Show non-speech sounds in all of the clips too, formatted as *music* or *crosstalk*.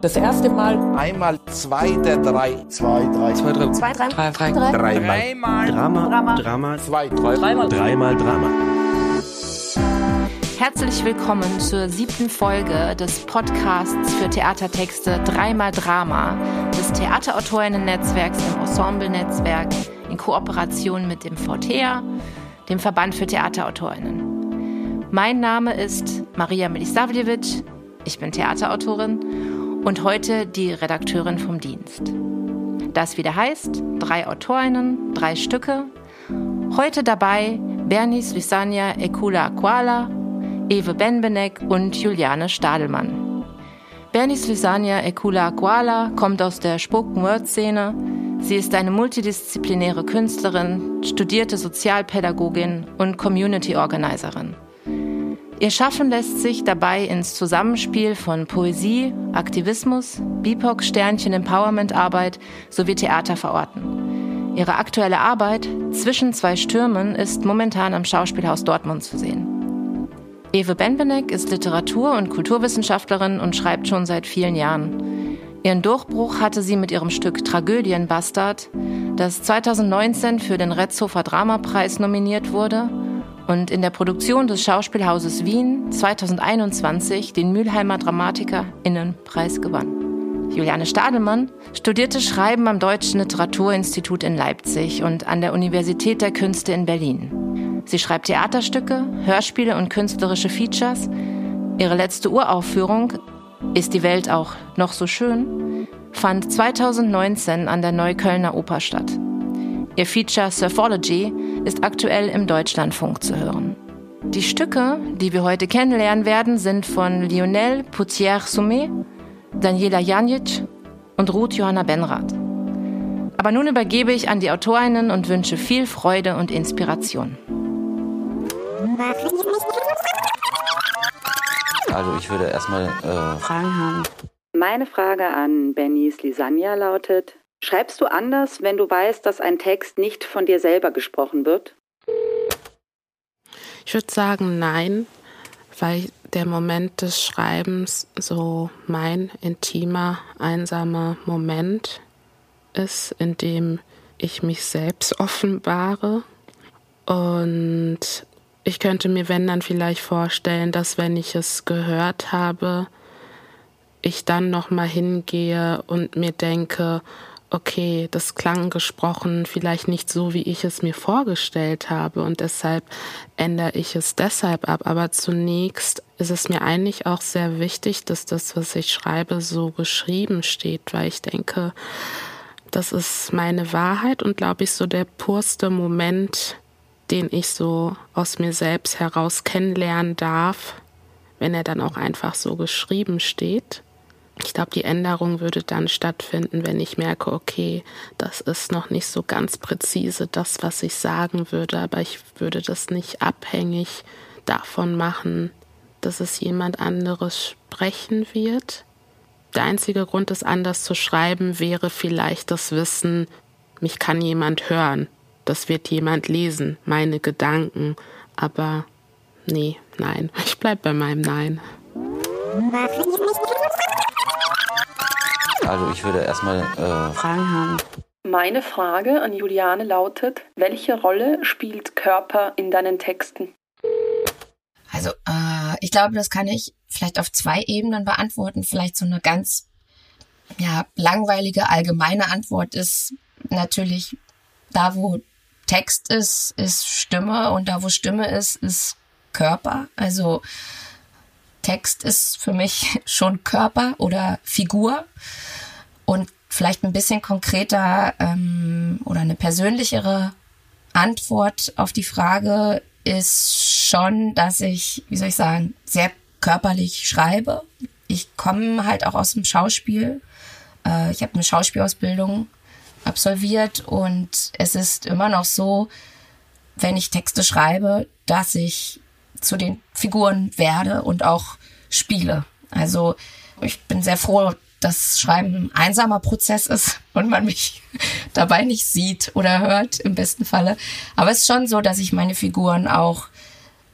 Das erste Mal. Einmal zwei der drei. Zwei, drei. Zwei, drei. Zwei, drei. Drei, drei. drei. Dreimal. Drama. Drama. Drama. Zwei, drei. Dreimal. Dreimal Drama. Herzlich willkommen zur siebten Folge des Podcasts für Theatertexte Dreimal Drama des Theaterautorinnen-Netzwerks im Ensemble-Netzwerk in Kooperation mit dem VTEA, dem Verband für Theaterautorinnen. Mein Name ist Maria Milisavljevic, ich bin Theaterautorin und heute die Redakteurin vom Dienst. Das wieder heißt, drei Autorinnen, drei Stücke. Heute dabei Bernice Lysania Ekula Aquala, Ewe Benbenek und Juliane Stadelmann. Bernice Lysania Ekula Aquala kommt aus der Spoken Word Szene. Sie ist eine multidisziplinäre Künstlerin, studierte Sozialpädagogin und Community Organizerin. Ihr Schaffen lässt sich dabei ins Zusammenspiel von Poesie, Aktivismus, BIPOC, Sternchen, Empowerment-Arbeit sowie Theater verorten. Ihre aktuelle Arbeit Zwischen zwei Stürmen ist momentan am Schauspielhaus Dortmund zu sehen. Ewe Benbenek ist Literatur- und Kulturwissenschaftlerin und schreibt schon seit vielen Jahren. Ihren Durchbruch hatte sie mit ihrem Stück Tragödienbastard, das 2019 für den Retzhofer Dramapreis nominiert wurde und in der Produktion des Schauspielhauses Wien 2021 den Mülheimer DramatikerInnenpreis gewann. Juliane Stadelmann studierte Schreiben am Deutschen Literaturinstitut in Leipzig und an der Universität der Künste in Berlin. Sie schreibt Theaterstücke, Hörspiele und künstlerische Features. Ihre letzte Uraufführung Ist die Welt auch noch so schön? fand 2019 an der Neuköllner Oper statt. Ihr Feature Surfology ist aktuell im Deutschlandfunk zu hören. Die Stücke, die wir heute kennenlernen werden, sind von Lionel Poutier-Soumet, Daniela Janic und Ruth Johanna Benrath. Aber nun übergebe ich an die Autorinnen und wünsche viel Freude und Inspiration. Also ich würde erstmal äh, Fragen haben. Meine Frage an Bernice Lisania lautet, schreibst du anders, wenn du weißt, dass ein Text nicht von dir selber gesprochen wird? Ich würde sagen nein, weil der Moment des Schreibens so mein intimer, einsamer Moment ist, in dem ich mich selbst offenbare. Und ich könnte mir, wenn dann vielleicht vorstellen, dass wenn ich es gehört habe, ich dann noch mal hingehe und mir denke, okay, das klang gesprochen vielleicht nicht so, wie ich es mir vorgestellt habe und deshalb ändere ich es deshalb ab. Aber zunächst ist es mir eigentlich auch sehr wichtig, dass das, was ich schreibe, so geschrieben steht, weil ich denke, das ist meine Wahrheit und glaube ich so der purste Moment, den ich so aus mir selbst heraus kennenlernen darf, wenn er dann auch einfach so geschrieben steht. Ich glaube, die Änderung würde dann stattfinden, wenn ich merke, okay, das ist noch nicht so ganz präzise das, was ich sagen würde, aber ich würde das nicht abhängig davon machen, dass es jemand anderes sprechen wird. Der einzige Grund, es anders zu schreiben, wäre vielleicht das Wissen, mich kann jemand hören, das wird jemand lesen, meine Gedanken, aber nee, nein, *laughs* ich bleib bei meinem Nein. Also ich würde erstmal äh, Fragen haben. Meine Frage an Juliane lautet, welche Rolle spielt Körper in deinen Texten? Also, äh, ich glaube, das kann ich vielleicht auf zwei Ebenen beantworten. Vielleicht so eine ganz ja, langweilige, allgemeine Antwort ist natürlich, da wo Text ist, ist Stimme und da wo Stimme ist, ist Körper. Also Text ist für mich *laughs* schon Körper oder Figur. Und vielleicht ein bisschen konkreter ähm, oder eine persönlichere Antwort auf die Frage ist schon, dass ich, wie soll ich sagen, sehr körperlich schreibe. Ich komme halt auch aus dem Schauspiel. Äh, ich habe eine Schauspielausbildung absolviert und es ist immer noch so, wenn ich Texte schreibe, dass ich zu den Figuren werde und auch spiele. Also ich bin sehr froh, dass Schreiben ein einsamer Prozess ist *laughs* und man mich *laughs* dabei nicht sieht oder hört, im besten Falle. Aber es ist schon so, dass ich meine Figuren auch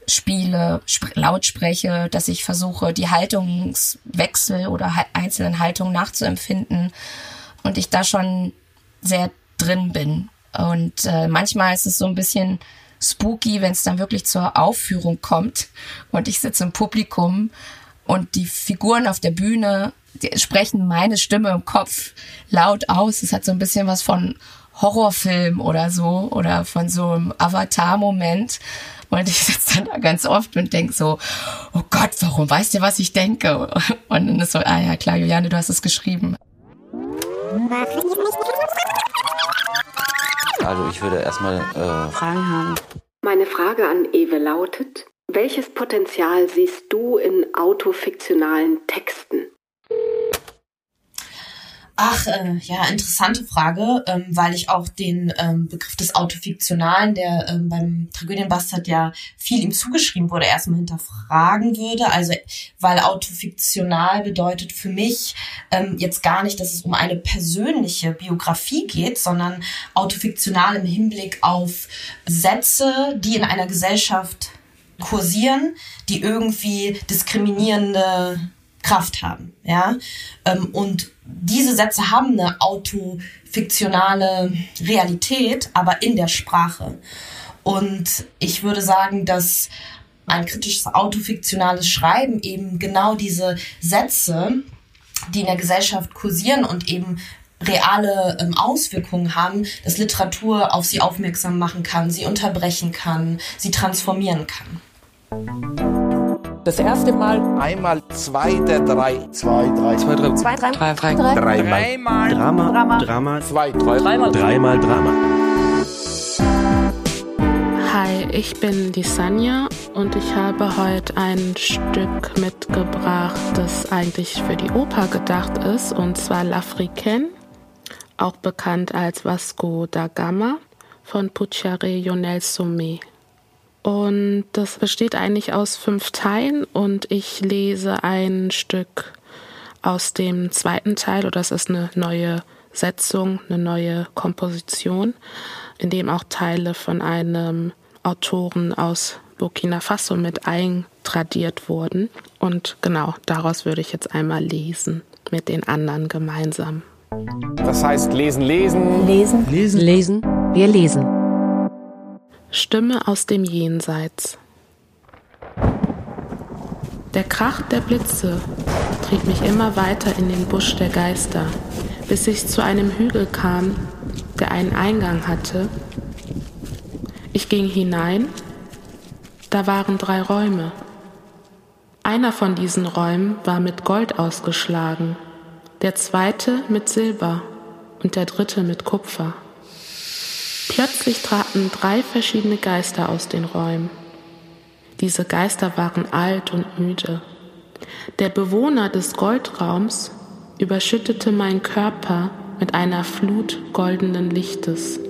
spiele, laut spreche, dass ich versuche, die Haltungswechsel oder einzelnen Haltungen nachzuempfinden und ich da schon sehr drin bin. Und äh, manchmal ist es so ein bisschen spooky, wenn es dann wirklich zur Aufführung kommt und ich sitze im Publikum und die Figuren auf der Bühne sprechen meine Stimme im Kopf laut aus. Es hat so ein bisschen was von Horrorfilm oder so oder von so einem Avatar-Moment. Und ich sitze dann da ganz oft und denk so, oh Gott, warum weißt du, was ich denke? Und dann ist so, ah ja klar, Juliane, du hast es geschrieben. Also ich würde erstmal äh, Fragen haben. Meine Frage an Ewe lautet, welches Potenzial siehst du in autofiktionalen Texten? Ach, äh, ja, interessante Frage, ähm, weil ich auch den ähm, Begriff des Autofiktionalen, der ähm, beim Tragödienbastard ja viel ihm zugeschrieben wurde, erstmal hinterfragen würde. Also, weil autofiktional bedeutet für mich ähm, jetzt gar nicht, dass es um eine persönliche Biografie geht, sondern autofiktional im Hinblick auf Sätze, die in einer Gesellschaft kursieren, die irgendwie diskriminierende Kraft haben, ja. Ähm, und diese Sätze haben eine autofiktionale Realität, aber in der Sprache. Und ich würde sagen, dass ein kritisches autofiktionales Schreiben eben genau diese Sätze, die in der Gesellschaft kursieren und eben reale ähm, Auswirkungen haben, dass Literatur auf sie aufmerksam machen kann, sie unterbrechen kann, sie transformieren kann. Das erste Mal. Einmal zwei der drei. Zwei, drei. Zwei, drei. Zwei, drei. Drei, drei. drei. Dreimal. Drama. Drama. Drama. Zwei, drei. Dreimal. Dreimal Drama. Hi, ich bin die Sanja und ich habe heute ein Stück mitgebracht, das eigentlich für die Oper gedacht ist, und zwar L'Africaine, auch bekannt als Vasco da Gama von Pucciare Yonel Sommet. Und das besteht eigentlich aus fünf Teilen und ich lese ein Stück aus dem zweiten Teil, oder das ist eine neue Setzung, eine neue Komposition, in dem auch Teile von einem Autoren aus Burkina Faso mit eintradiert wurden. Und genau daraus würde ich jetzt einmal lesen, mit den anderen gemeinsam. Das heißt lesen, lesen. Lesen, lesen, lesen. Wir lesen. Stimme aus dem Jenseits. Der Krach der Blitze trieb mich immer weiter in den Busch der Geister, bis ich zu einem Hügel kam, der einen Eingang hatte. Ich ging hinein, da waren drei Räume. Einer von diesen Räumen war mit Gold ausgeschlagen, der zweite mit Silber und der dritte mit Kupfer. Plötzlich traten drei verschiedene Geister aus den Räumen. Diese Geister waren alt und müde. Der Bewohner des Goldraums überschüttete meinen Körper mit einer Flut goldenen Lichtes.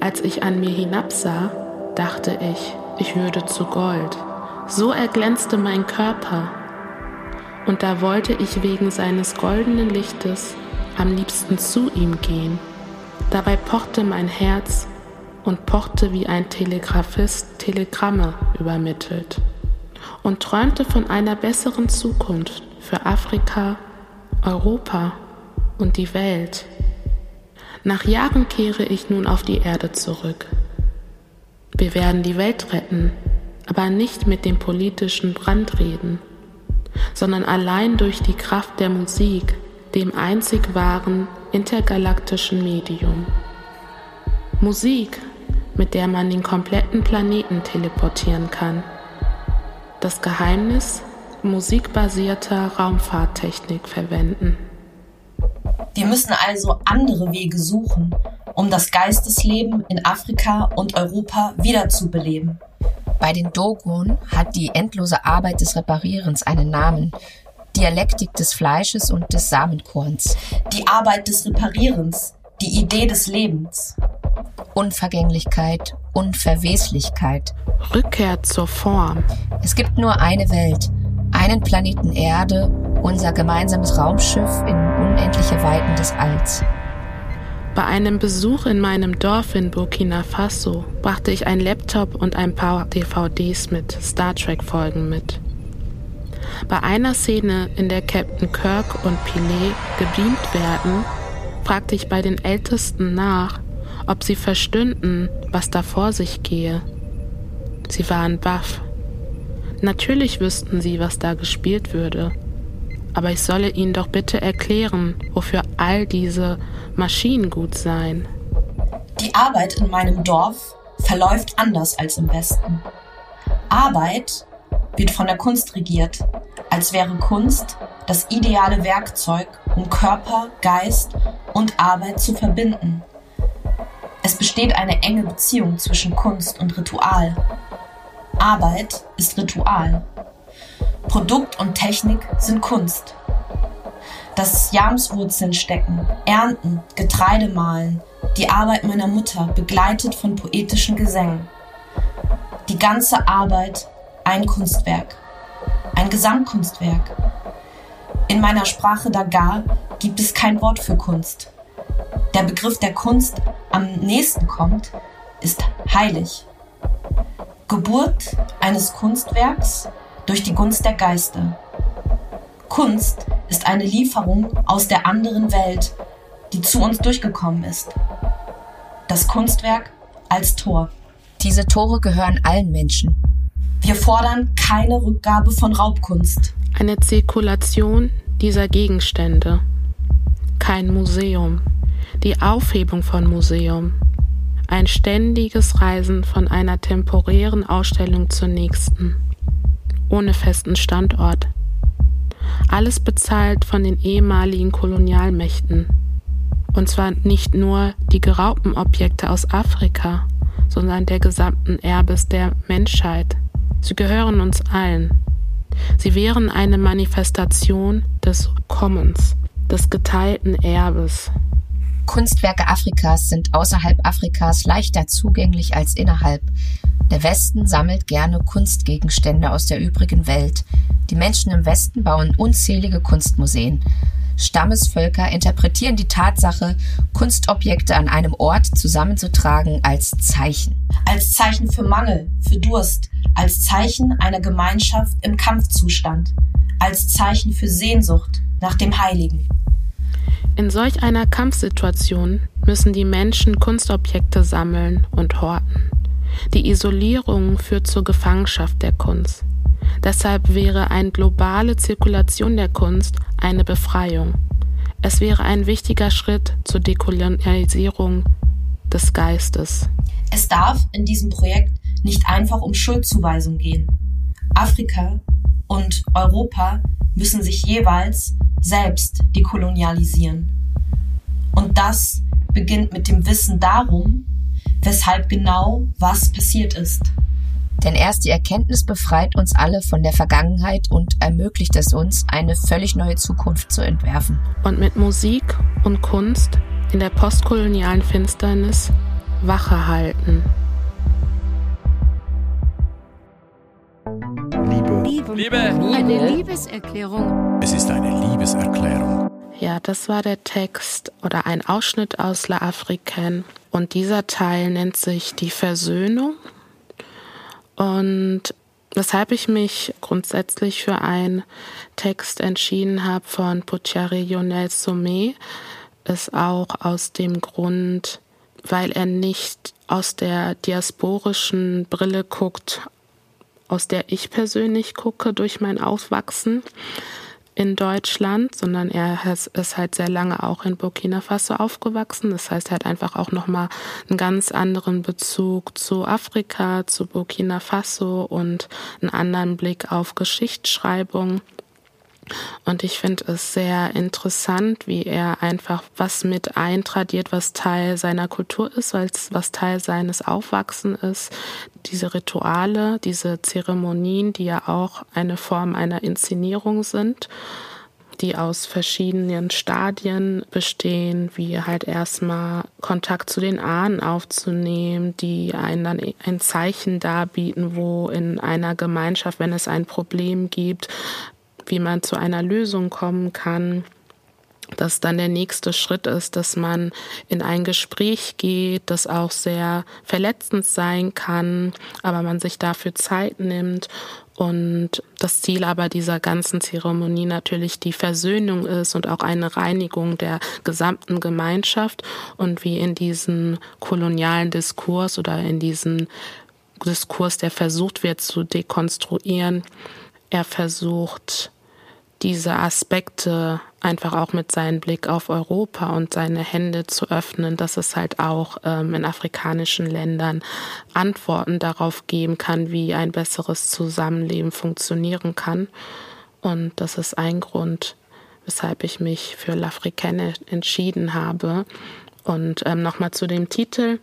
Als ich an mir hinabsah, dachte ich, ich würde zu Gold. So erglänzte mein Körper. Und da wollte ich wegen seines goldenen Lichtes am liebsten zu ihm gehen. Dabei pochte mein Herz und pochte wie ein Telegraphist Telegramme übermittelt und träumte von einer besseren Zukunft für Afrika, Europa und die Welt. Nach Jahren kehre ich nun auf die Erde zurück. Wir werden die Welt retten, aber nicht mit dem politischen Brandreden, sondern allein durch die Kraft der Musik, dem einzig wahren intergalaktischen Medium. Musik mit der man den kompletten Planeten teleportieren kann. Das Geheimnis musikbasierter Raumfahrttechnik verwenden. Wir müssen also andere Wege suchen, um das Geistesleben in Afrika und Europa wiederzubeleben. Bei den Dogon hat die endlose Arbeit des Reparierens einen Namen. Dialektik des Fleisches und des Samenkorns. Die Arbeit des Reparierens, die Idee des Lebens. Unvergänglichkeit, Unverweslichkeit. Rückkehr zur Form. Es gibt nur eine Welt, einen Planeten Erde, unser gemeinsames Raumschiff in unendliche Weiten des Alls. Bei einem Besuch in meinem Dorf in Burkina Faso brachte ich einen Laptop und ein paar DVDs mit Star Trek-Folgen mit. Bei einer Szene, in der Captain Kirk und Pilet gebeamt werden, fragte ich bei den Ältesten nach, ob sie verstünden, was da vor sich gehe. Sie waren baff. Natürlich wüssten sie, was da gespielt würde. Aber ich solle ihnen doch bitte erklären, wofür all diese Maschinen gut seien. Die Arbeit in meinem Dorf verläuft anders als im Westen. Arbeit wird von der Kunst regiert, als wäre Kunst das ideale Werkzeug, um Körper, Geist und Arbeit zu verbinden. Es besteht eine enge Beziehung zwischen Kunst und Ritual. Arbeit ist Ritual. Produkt und Technik sind Kunst. Das Jamswurzeln stecken, ernten, Getreide mahlen, die Arbeit meiner Mutter, begleitet von poetischen Gesängen. Die ganze Arbeit ein Kunstwerk, ein Gesamtkunstwerk. In meiner Sprache Dagar gibt es kein Wort für Kunst. Der Begriff der Kunst am nächsten kommt, ist heilig. Geburt eines Kunstwerks durch die Gunst der Geister. Kunst ist eine Lieferung aus der anderen Welt, die zu uns durchgekommen ist. Das Kunstwerk als Tor. Diese Tore gehören allen Menschen. Wir fordern keine Rückgabe von Raubkunst. Eine Zirkulation dieser Gegenstände. Kein Museum. Die Aufhebung von Museum. Ein ständiges Reisen von einer temporären Ausstellung zur nächsten. Ohne festen Standort. Alles bezahlt von den ehemaligen Kolonialmächten. Und zwar nicht nur die geraubten Objekte aus Afrika, sondern der gesamten Erbes der Menschheit. Sie gehören uns allen. Sie wären eine Manifestation des Kommens, des geteilten Erbes. Kunstwerke Afrikas sind außerhalb Afrikas leichter zugänglich als innerhalb. Der Westen sammelt gerne Kunstgegenstände aus der übrigen Welt. Die Menschen im Westen bauen unzählige Kunstmuseen. Stammesvölker interpretieren die Tatsache, Kunstobjekte an einem Ort zusammenzutragen, als Zeichen. Als Zeichen für Mangel, für Durst, als Zeichen einer Gemeinschaft im Kampfzustand, als Zeichen für Sehnsucht nach dem Heiligen. In solch einer Kampfsituation müssen die Menschen Kunstobjekte sammeln und horten. Die Isolierung führt zur Gefangenschaft der Kunst. Deshalb wäre eine globale Zirkulation der Kunst eine Befreiung. Es wäre ein wichtiger Schritt zur Dekolonialisierung des Geistes. Es darf in diesem Projekt nicht einfach um Schuldzuweisung gehen. Afrika und Europa müssen sich jeweils selbst dekolonialisieren. Und das beginnt mit dem Wissen darum, weshalb genau was passiert ist. Denn erst die Erkenntnis befreit uns alle von der Vergangenheit und ermöglicht es uns, eine völlig neue Zukunft zu entwerfen. Und mit Musik und Kunst in der postkolonialen Finsternis Wache halten. Liebe. Liebe. Liebe. Eine Liebeserklärung. Es ist eine Liebeserklärung. Ja, das war der Text oder ein Ausschnitt aus La Africaine. Und dieser Teil nennt sich Die Versöhnung. Und weshalb ich mich grundsätzlich für einen Text entschieden habe von Puchari Yonel Sommet, ist auch aus dem Grund, weil er nicht aus der diasporischen Brille guckt, aus der ich persönlich gucke durch mein Aufwachsen in Deutschland, sondern er ist halt sehr lange auch in Burkina Faso aufgewachsen. Das heißt, er hat einfach auch nochmal einen ganz anderen Bezug zu Afrika, zu Burkina Faso und einen anderen Blick auf Geschichtsschreibung. Und ich finde es sehr interessant, wie er einfach was mit eintradiert, was Teil seiner Kultur ist, was Teil seines Aufwachsen ist. Diese Rituale, diese Zeremonien, die ja auch eine Form einer Inszenierung sind die aus verschiedenen Stadien bestehen, wie halt erstmal Kontakt zu den Ahnen aufzunehmen, die einen dann ein Zeichen darbieten, wo in einer Gemeinschaft, wenn es ein Problem gibt, wie man zu einer Lösung kommen kann. dass dann der nächste Schritt ist, dass man in ein Gespräch geht, das auch sehr verletzend sein kann, aber man sich dafür Zeit nimmt und das Ziel aber dieser ganzen Zeremonie natürlich die Versöhnung ist und auch eine Reinigung der gesamten Gemeinschaft und wie in diesen kolonialen Diskurs oder in diesen Diskurs, der versucht wird zu dekonstruieren, er versucht diese Aspekte einfach auch mit seinem Blick auf Europa und seine Hände zu öffnen, dass es halt auch ähm, in afrikanischen Ländern Antworten darauf geben kann, wie ein besseres Zusammenleben funktionieren kann. Und das ist ein Grund, weshalb ich mich für L'Africaine entschieden habe. Und ähm, nochmal zu dem Titel.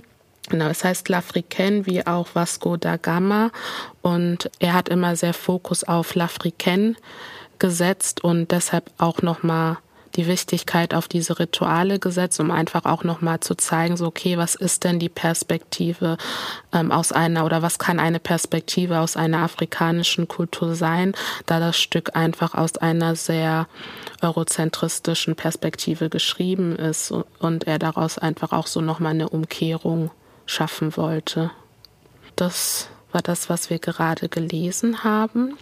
Genau, es heißt L'Africaine wie auch Vasco da Gama und er hat immer sehr Fokus auf L'Africaine gesetzt und deshalb auch nochmal die Wichtigkeit auf diese Rituale gesetzt, um einfach auch nochmal zu zeigen, so okay, was ist denn die Perspektive ähm, aus einer oder was kann eine Perspektive aus einer afrikanischen Kultur sein, da das Stück einfach aus einer sehr eurozentristischen Perspektive geschrieben ist und er daraus einfach auch so nochmal eine Umkehrung schaffen wollte. Das war das, was wir gerade gelesen haben.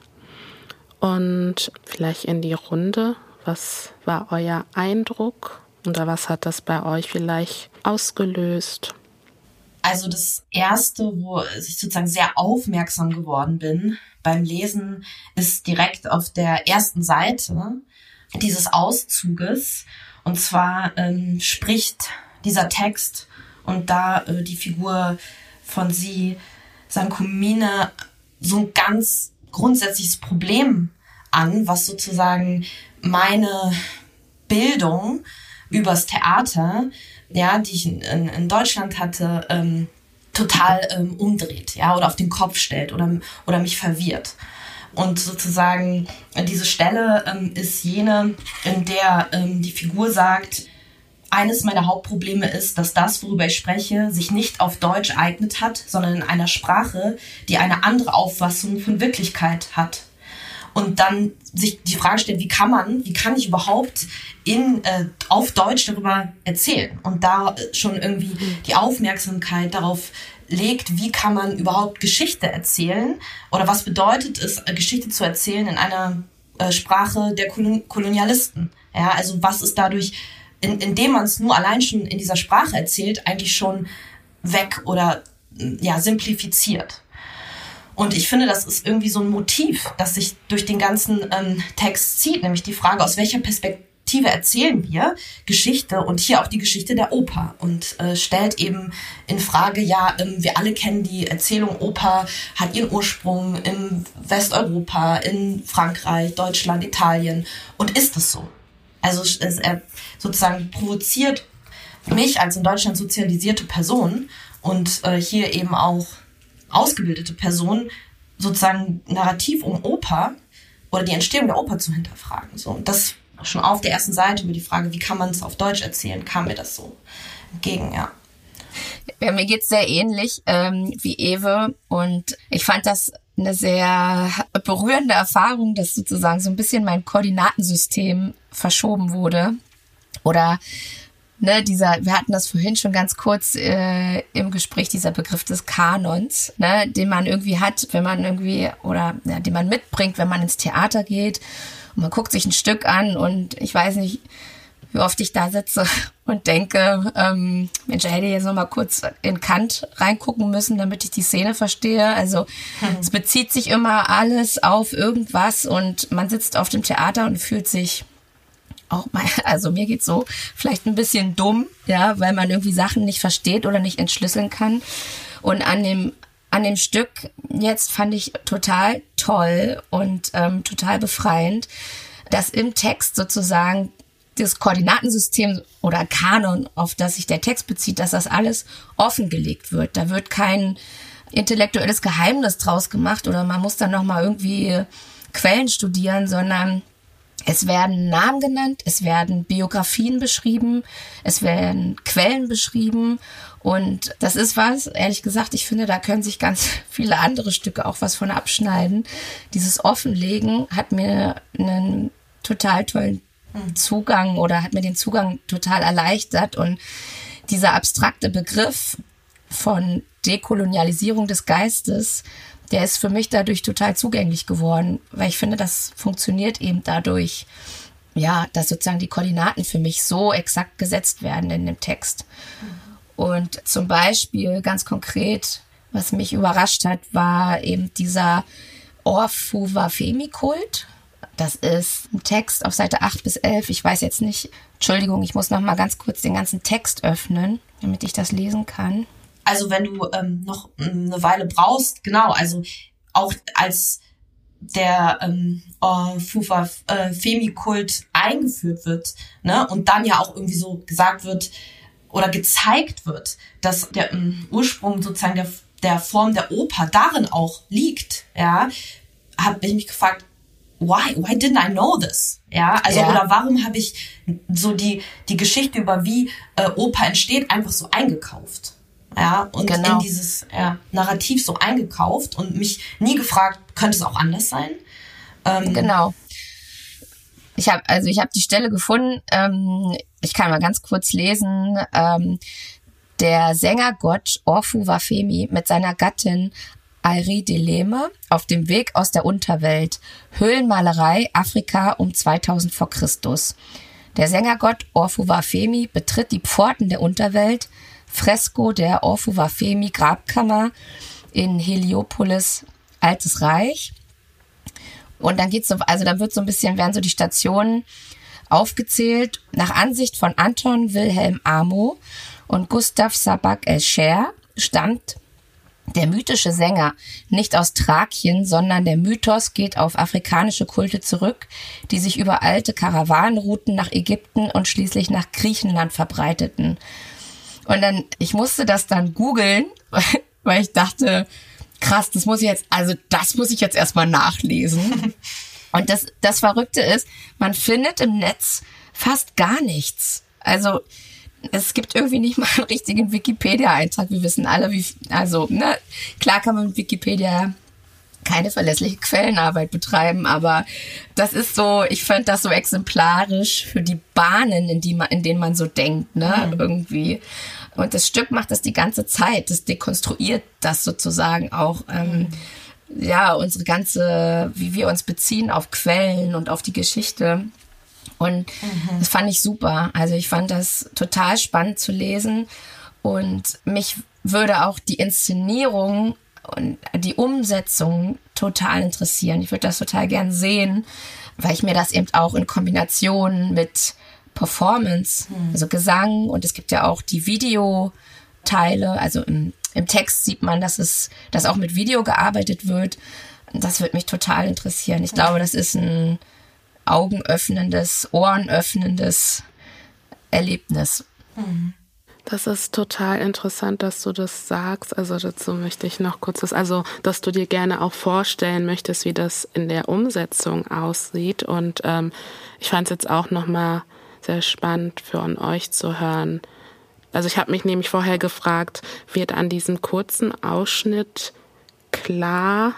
Und vielleicht in die Runde, was war euer Eindruck oder was hat das bei euch vielleicht ausgelöst? Also das erste, wo ich sozusagen sehr aufmerksam geworden bin beim Lesen, ist direkt auf der ersten Seite dieses Auszuges. Und zwar ähm, spricht dieser Text und da äh, die Figur von sie, Sankumine, so ein ganz grundsätzliches Problem an, was sozusagen meine Bildung übers Theater, ja, die ich in, in Deutschland hatte, ähm, total ähm, umdreht, ja, oder auf den Kopf stellt oder, oder mich verwirrt. Und sozusagen diese Stelle ähm, ist jene, in der ähm, die Figur sagt, eines meiner Hauptprobleme ist, dass das, worüber ich spreche, sich nicht auf Deutsch eignet hat, sondern in einer Sprache, die eine andere Auffassung von Wirklichkeit hat. Und dann sich die Frage stellt, wie kann man, wie kann ich überhaupt in, äh, auf Deutsch darüber erzählen? Und da schon irgendwie die Aufmerksamkeit darauf legt, wie kann man überhaupt Geschichte erzählen? Oder was bedeutet es, äh, Geschichte zu erzählen in einer äh, Sprache der Kolonialisten? Ja, also was ist dadurch in, indem man es nur allein schon in dieser Sprache erzählt, eigentlich schon weg oder ja, simplifiziert. Und ich finde, das ist irgendwie so ein Motiv, das sich durch den ganzen ähm, Text zieht, nämlich die Frage, aus welcher Perspektive erzählen wir Geschichte und hier auch die Geschichte der Oper und äh, stellt eben in Frage, ja, ähm, wir alle kennen die Erzählung, Oper hat ihren Ursprung in Westeuropa, in Frankreich, Deutschland, Italien und ist es so? Also es, er sozusagen provoziert mich als in Deutschland sozialisierte Person und äh, hier eben auch ausgebildete Person sozusagen narrativ um Oper oder die Entstehung der Oper zu hinterfragen. So, und das schon auf der ersten Seite über die Frage, wie kann man es auf Deutsch erzählen, kam mir das so entgegen, ja. Ja, mir geht's sehr ähnlich ähm, wie Ewe und ich fand das eine sehr berührende Erfahrung, dass sozusagen so ein bisschen mein Koordinatensystem verschoben wurde. Oder ne, dieser, wir hatten das vorhin schon ganz kurz äh, im Gespräch, dieser Begriff des Kanons, ne, den man irgendwie hat, wenn man irgendwie, oder ja, den man mitbringt, wenn man ins Theater geht und man guckt sich ein Stück an und ich weiß nicht, wie oft ich da sitze *laughs* und denke, ähm, Mensch, ich hätte jetzt noch mal kurz in Kant reingucken müssen, damit ich die Szene verstehe. Also hm. *laughs* es bezieht sich immer alles auf irgendwas und man sitzt auf dem Theater und fühlt sich auch mal, *laughs* also mir geht's so, vielleicht ein bisschen dumm, ja, weil man irgendwie Sachen nicht versteht oder nicht entschlüsseln kann. Und an dem an dem Stück jetzt fand ich total toll und ähm, total befreiend, dass im Text sozusagen das Koordinatensystem oder Kanon, auf das sich der Text bezieht, dass das alles offengelegt wird. Da wird kein intellektuelles Geheimnis draus gemacht oder man muss dann nochmal irgendwie Quellen studieren, sondern es werden Namen genannt, es werden Biografien beschrieben, es werden Quellen beschrieben und das ist was, ehrlich gesagt, ich finde, da können sich ganz *laughs* viele andere Stücke auch was von abschneiden. Dieses Offenlegen hat mir einen total tollen mhm. Zugang oder hat mir den Zugang total erleichtert und dieser abstrakte Begriff von Dekolonialisierung des Geistes, der ist für mich dadurch total zugänglich geworden, weil ich finde, das funktioniert eben dadurch, ja, dass sozusagen die Koordinaten für mich so exakt gesetzt werden in dem Text. Und zum Beispiel ganz konkret, was mich überrascht hat, war eben dieser Orfuwa-Femi-Kult. Das ist ein Text auf Seite 8 bis 11. Ich weiß jetzt nicht, Entschuldigung, ich muss noch mal ganz kurz den ganzen Text öffnen, damit ich das lesen kann. Also wenn du ähm, noch eine Weile brauchst, genau, also auch als der ähm, oh, Fufa äh, Femi-Kult eingeführt wird, ne, und dann ja auch irgendwie so gesagt wird oder gezeigt wird, dass der ähm, Ursprung sozusagen der, der Form der Oper darin auch liegt, ja, habe ich mich gefragt, why, why didn't I know this? Ja, also ja. oder warum habe ich so die die Geschichte über wie äh, Oper entsteht einfach so eingekauft? Ja, und genau. in dieses ja, Narrativ so eingekauft und mich nie gefragt, könnte es auch anders sein? Ähm, genau. Ich habe also ich habe die Stelle gefunden. Ähm, ich kann mal ganz kurz lesen. Ähm, der Sängergott Orfu Wafemi mit seiner Gattin Airi Deleme auf dem Weg aus der Unterwelt. Höhlenmalerei Afrika um 2000 vor Christus. Der Sängergott Orfu Wafemi betritt die Pforten der Unterwelt. Fresko der Orfu Wafemi Grabkammer in Heliopolis Altes Reich. Und dann geht's so, also dann wird so ein bisschen, werden so die Stationen aufgezählt. Nach Ansicht von Anton Wilhelm Amo und Gustav Sabak Escher stammt der mythische Sänger nicht aus Thrakien, sondern der Mythos geht auf afrikanische Kulte zurück, die sich über alte Karawanenrouten nach Ägypten und schließlich nach Griechenland verbreiteten. Und dann, ich musste das dann googeln, *laughs* weil ich dachte, krass, das muss ich jetzt, also das muss ich jetzt erstmal nachlesen. *laughs* Und das, das Verrückte ist, man findet im Netz fast gar nichts. Also es gibt irgendwie nicht mal einen richtigen Wikipedia-Eintrag. Wir wissen alle, wie, also, ne, klar kann man mit Wikipedia keine verlässliche Quellenarbeit betreiben, aber das ist so, ich fand das so exemplarisch für die Bahnen, in die man, in denen man so denkt, ne, mhm. irgendwie. Und das Stück macht das die ganze Zeit. Das dekonstruiert das sozusagen auch, ähm, mhm. ja, unsere ganze, wie wir uns beziehen auf Quellen und auf die Geschichte. Und mhm. das fand ich super. Also ich fand das total spannend zu lesen. Und mich würde auch die Inszenierung und die Umsetzung total interessieren. Ich würde das total gern sehen, weil ich mir das eben auch in Kombination mit Performance, mhm. also Gesang und es gibt ja auch die Videoteile, also im, im Text sieht man, dass es, dass auch mit Video gearbeitet wird. Das würde mich total interessieren. Ich glaube, das ist ein augenöffnendes, ohrenöffnendes Erlebnis. Mhm. Das ist total interessant, dass du das sagst. Also dazu möchte ich noch kurz was, also dass du dir gerne auch vorstellen möchtest, wie das in der Umsetzung aussieht. Und ähm, ich fand es jetzt auch nochmal sehr spannend für euch zu hören. Also ich habe mich nämlich vorher gefragt, wird an diesem kurzen Ausschnitt klar,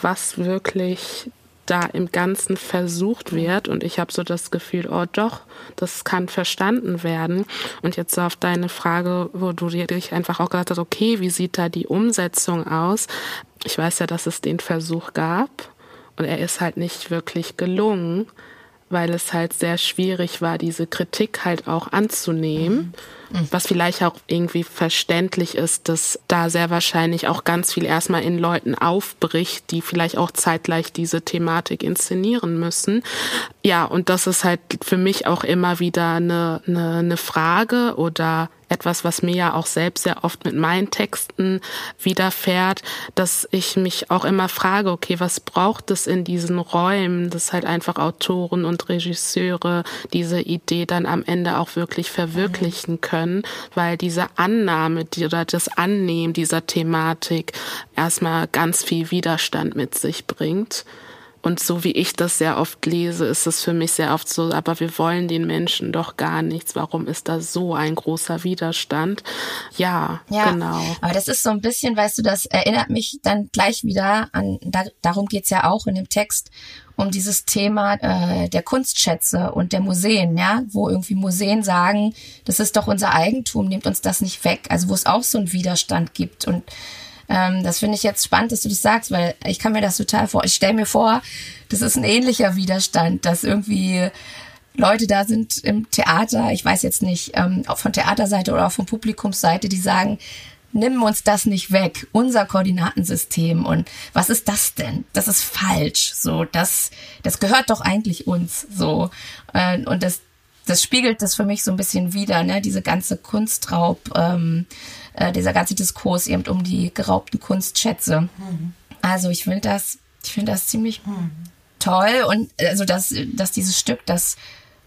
was wirklich da im Ganzen versucht wird. Und ich habe so das Gefühl, oh doch, das kann verstanden werden. Und jetzt so auf deine Frage, wo du dich einfach auch gesagt hast, okay, wie sieht da die Umsetzung aus? Ich weiß ja, dass es den Versuch gab und er ist halt nicht wirklich gelungen weil es halt sehr schwierig war, diese Kritik halt auch anzunehmen. Mhm. Was vielleicht auch irgendwie verständlich ist, dass da sehr wahrscheinlich auch ganz viel erstmal in Leuten aufbricht, die vielleicht auch zeitgleich diese Thematik inszenieren müssen. Ja, und das ist halt für mich auch immer wieder eine, eine, eine Frage oder etwas, was mir ja auch selbst sehr oft mit meinen Texten widerfährt, dass ich mich auch immer frage, okay, was braucht es in diesen Räumen, dass halt einfach Autoren und Regisseure diese Idee dann am Ende auch wirklich verwirklichen können, weil diese Annahme oder das Annehmen dieser Thematik erstmal ganz viel Widerstand mit sich bringt. Und so wie ich das sehr oft lese, ist es für mich sehr oft so, aber wir wollen den Menschen doch gar nichts. Warum ist da so ein großer Widerstand? Ja, ja genau. Aber das ist so ein bisschen, weißt du, das erinnert mich dann gleich wieder an, da, darum geht's ja auch in dem Text, um dieses Thema äh, der Kunstschätze und der Museen, ja, wo irgendwie Museen sagen, das ist doch unser Eigentum, nehmt uns das nicht weg. Also wo es auch so einen Widerstand gibt und ähm, das finde ich jetzt spannend, dass du das sagst, weil ich kann mir das total vor. Ich stelle mir vor, das ist ein ähnlicher Widerstand, dass irgendwie Leute da sind im Theater, ich weiß jetzt nicht, ähm, auch von Theaterseite oder auch von Publikumsseite, die sagen, nimm uns das nicht weg, unser Koordinatensystem und was ist das denn? Das ist falsch, so das das gehört doch eigentlich uns, so äh, und das das spiegelt das für mich so ein bisschen wieder, ne? Diese ganze Kunstraub ähm, äh, dieser ganze Diskurs eben um die geraubten Kunstschätze. Mhm. Also ich finde das, ich finde das ziemlich mhm. toll und also dass, dass dieses Stück das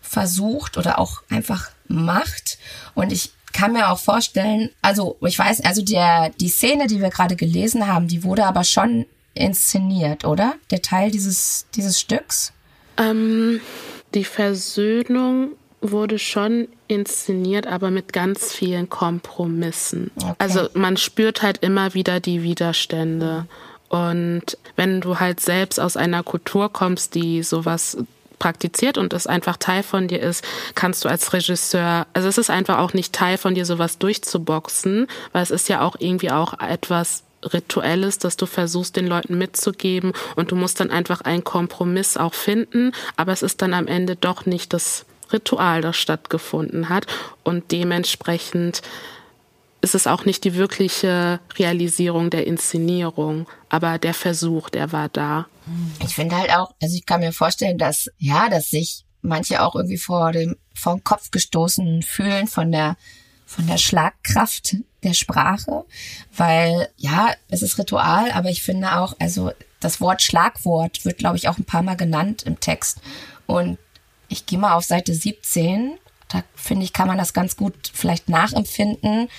versucht oder auch einfach macht und ich kann mir auch vorstellen, also ich weiß, also der die Szene, die wir gerade gelesen haben, die wurde aber schon inszeniert, oder? Der Teil dieses dieses Stücks. Ähm, die Versöhnung wurde schon inszeniert, aber mit ganz vielen Kompromissen. Okay. Also man spürt halt immer wieder die Widerstände. Und wenn du halt selbst aus einer Kultur kommst, die sowas praktiziert und es einfach Teil von dir ist, kannst du als Regisseur, also es ist einfach auch nicht Teil von dir, sowas durchzuboxen, weil es ist ja auch irgendwie auch etwas Rituelles, dass du versuchst, den Leuten mitzugeben und du musst dann einfach einen Kompromiss auch finden, aber es ist dann am Ende doch nicht das Ritual, das stattgefunden hat. Und dementsprechend ist es auch nicht die wirkliche Realisierung der Inszenierung, aber der Versuch, der war da. Ich finde halt auch, also ich kann mir vorstellen, dass, ja, dass sich manche auch irgendwie vor dem, vor den Kopf gestoßen fühlen von der, von der Schlagkraft der Sprache, weil, ja, es ist Ritual, aber ich finde auch, also das Wort Schlagwort wird, glaube ich, auch ein paar Mal genannt im Text. Und ich gehe mal auf Seite 17. Da finde ich, kann man das ganz gut vielleicht nachempfinden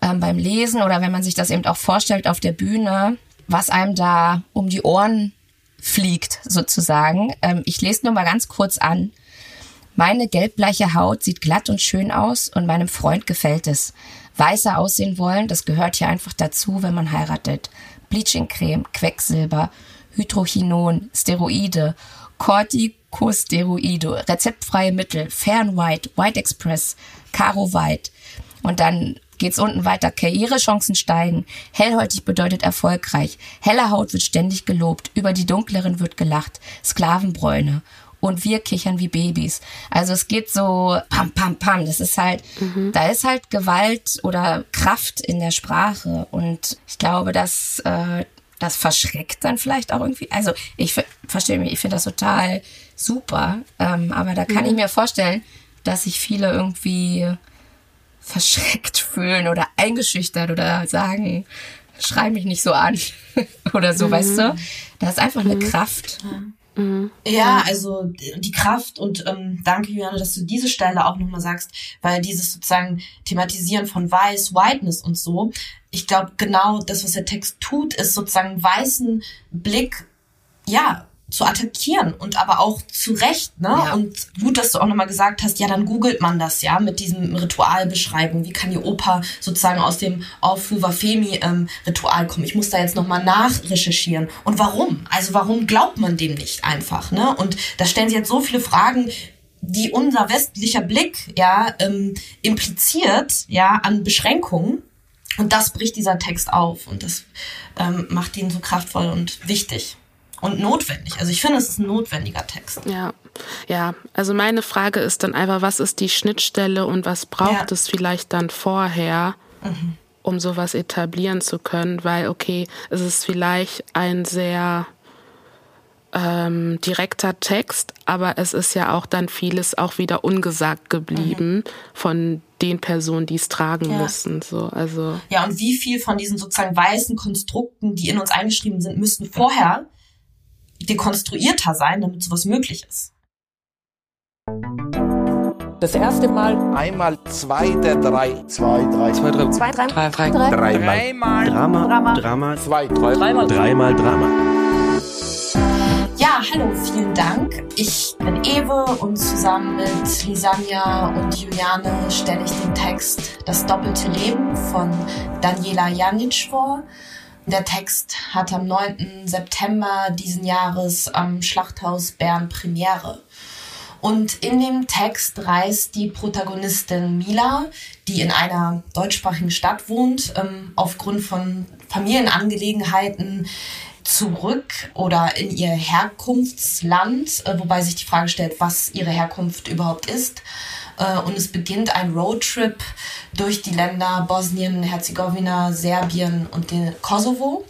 ähm, beim Lesen oder wenn man sich das eben auch vorstellt auf der Bühne, was einem da um die Ohren fliegt sozusagen. Ähm, ich lese nur mal ganz kurz an. Meine gelbbleiche Haut sieht glatt und schön aus und meinem Freund gefällt es. Weißer aussehen wollen, das gehört hier einfach dazu, wenn man heiratet. Bleachingcreme, Quecksilber, Hydrochinon, Steroide, Corti Corticosteroide, rezeptfreie Mittel, Fair and White, White Express, Caro White. Und dann geht's unten weiter. Karrierechancen steigen. Hellhäutig bedeutet erfolgreich. Heller Haut wird ständig gelobt. Über die dunkleren wird gelacht. Sklavenbräune. Und wir kichern wie Babys. Also es geht so pam, pam, pam. Das ist halt, mhm. da ist halt Gewalt oder Kraft in der Sprache. Und ich glaube, dass äh, das verschreckt dann vielleicht auch irgendwie. Also ich verstehe mich, ich finde das total super. Ähm, aber da kann mhm. ich mir vorstellen, dass sich viele irgendwie verschreckt fühlen oder eingeschüchtert oder sagen, schrei mich nicht so an *laughs* oder so, mhm. weißt du? Da ist einfach mhm. eine Kraft. Mhm. Ja, also die Kraft und ähm, danke Juliane, dass du diese Stelle auch nochmal sagst, weil dieses sozusagen Thematisieren von Weiß, Whiteness und so, ich glaube genau das, was der Text tut, ist sozusagen weißen Blick, ja, zu attackieren und aber auch zu Recht, ne? Ja. Und gut, dass du auch nochmal gesagt hast, ja, dann googelt man das, ja, mit diesem Ritualbeschreibung. Wie kann die Oper sozusagen aus dem Femi ähm, Ritual kommen? Ich muss da jetzt nochmal nachrecherchieren. Und warum? Also warum glaubt man dem nicht einfach, ne? Und da stellen sich jetzt so viele Fragen, die unser westlicher Blick, ja, ähm, impliziert, ja, an Beschränkungen. Und das bricht dieser Text auf und das ähm, macht ihn so kraftvoll und wichtig und notwendig. Also ich finde, es ist ein notwendiger Text. Ja, ja. Also meine Frage ist dann einfach, was ist die Schnittstelle und was braucht ja. es vielleicht dann vorher, mhm. um sowas etablieren zu können? Weil, okay, es ist vielleicht ein sehr ähm, direkter Text, aber es ist ja auch dann vieles auch wieder ungesagt geblieben mhm. von den Personen, die es tragen ja. müssen. So, also ja, und wie viel von diesen sozusagen weißen Konstrukten, die in uns eingeschrieben sind, müssten vorher dekonstruierter sein, damit sowas möglich ist. Das erste Mal. Einmal zwei der drei. Zwei, drei. Zwei, drei. Zwei, drei. Drei, drei. drei. Dreimal. Dreimal. Drama. Drama. Drama. Zwei, drei. Dreimal. Dreimal Drama. Ja, Ja, hallo, vielen Dank. Ich bin Ewe und zusammen mit Lisania und Juliane stelle ich den Text Das doppelte Leben von Daniela Janic vor. Der Text hat am 9. September diesen Jahres am Schlachthaus Bern Premiere. Und in dem Text reist die Protagonistin Mila, die in einer deutschsprachigen Stadt wohnt, ähm, aufgrund von Familienangelegenheiten zurück oder in ihr Herkunftsland, äh, wobei sich die Frage stellt, was ihre Herkunft überhaupt ist. Äh, und es beginnt ein Roadtrip durch die Länder Bosnien, Herzegowina, Serbien und den Kosovo.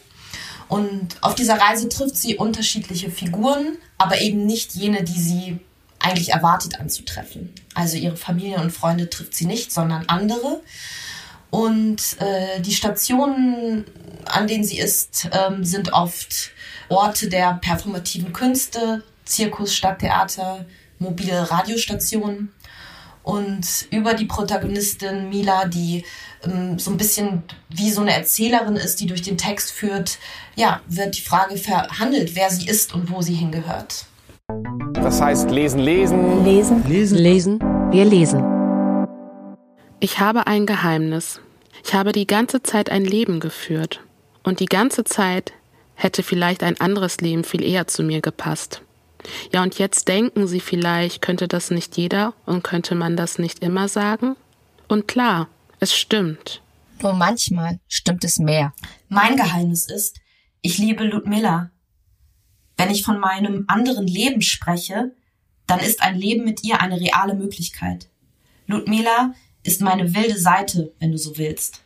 Und auf dieser Reise trifft sie unterschiedliche Figuren, aber eben nicht jene, die sie eigentlich erwartet anzutreffen. Also ihre Familie und Freunde trifft sie nicht, sondern andere. Und äh, die Stationen, an denen sie ist, ähm, sind oft Orte der performativen Künste, Zirkus, Stadttheater, mobile Radiostationen. Und über die Protagonistin Mila, die ähm, so ein bisschen wie so eine Erzählerin ist, die durch den Text führt, ja, wird die Frage verhandelt, wer sie ist und wo sie hingehört. Das heißt lesen, lesen. Lesen. Lesen. Lesen. Wir lesen. Ich habe ein Geheimnis. Ich habe die ganze Zeit ein Leben geführt. Und die ganze Zeit hätte vielleicht ein anderes Leben viel eher zu mir gepasst. Ja, und jetzt denken Sie vielleicht, könnte das nicht jeder und könnte man das nicht immer sagen? Und klar, es stimmt. Nur manchmal stimmt es mehr. Mein Geheimnis ist, ich liebe Ludmilla. Wenn ich von meinem anderen Leben spreche, dann ist ein Leben mit ihr eine reale Möglichkeit. Ludmila ist meine wilde Seite, wenn du so willst.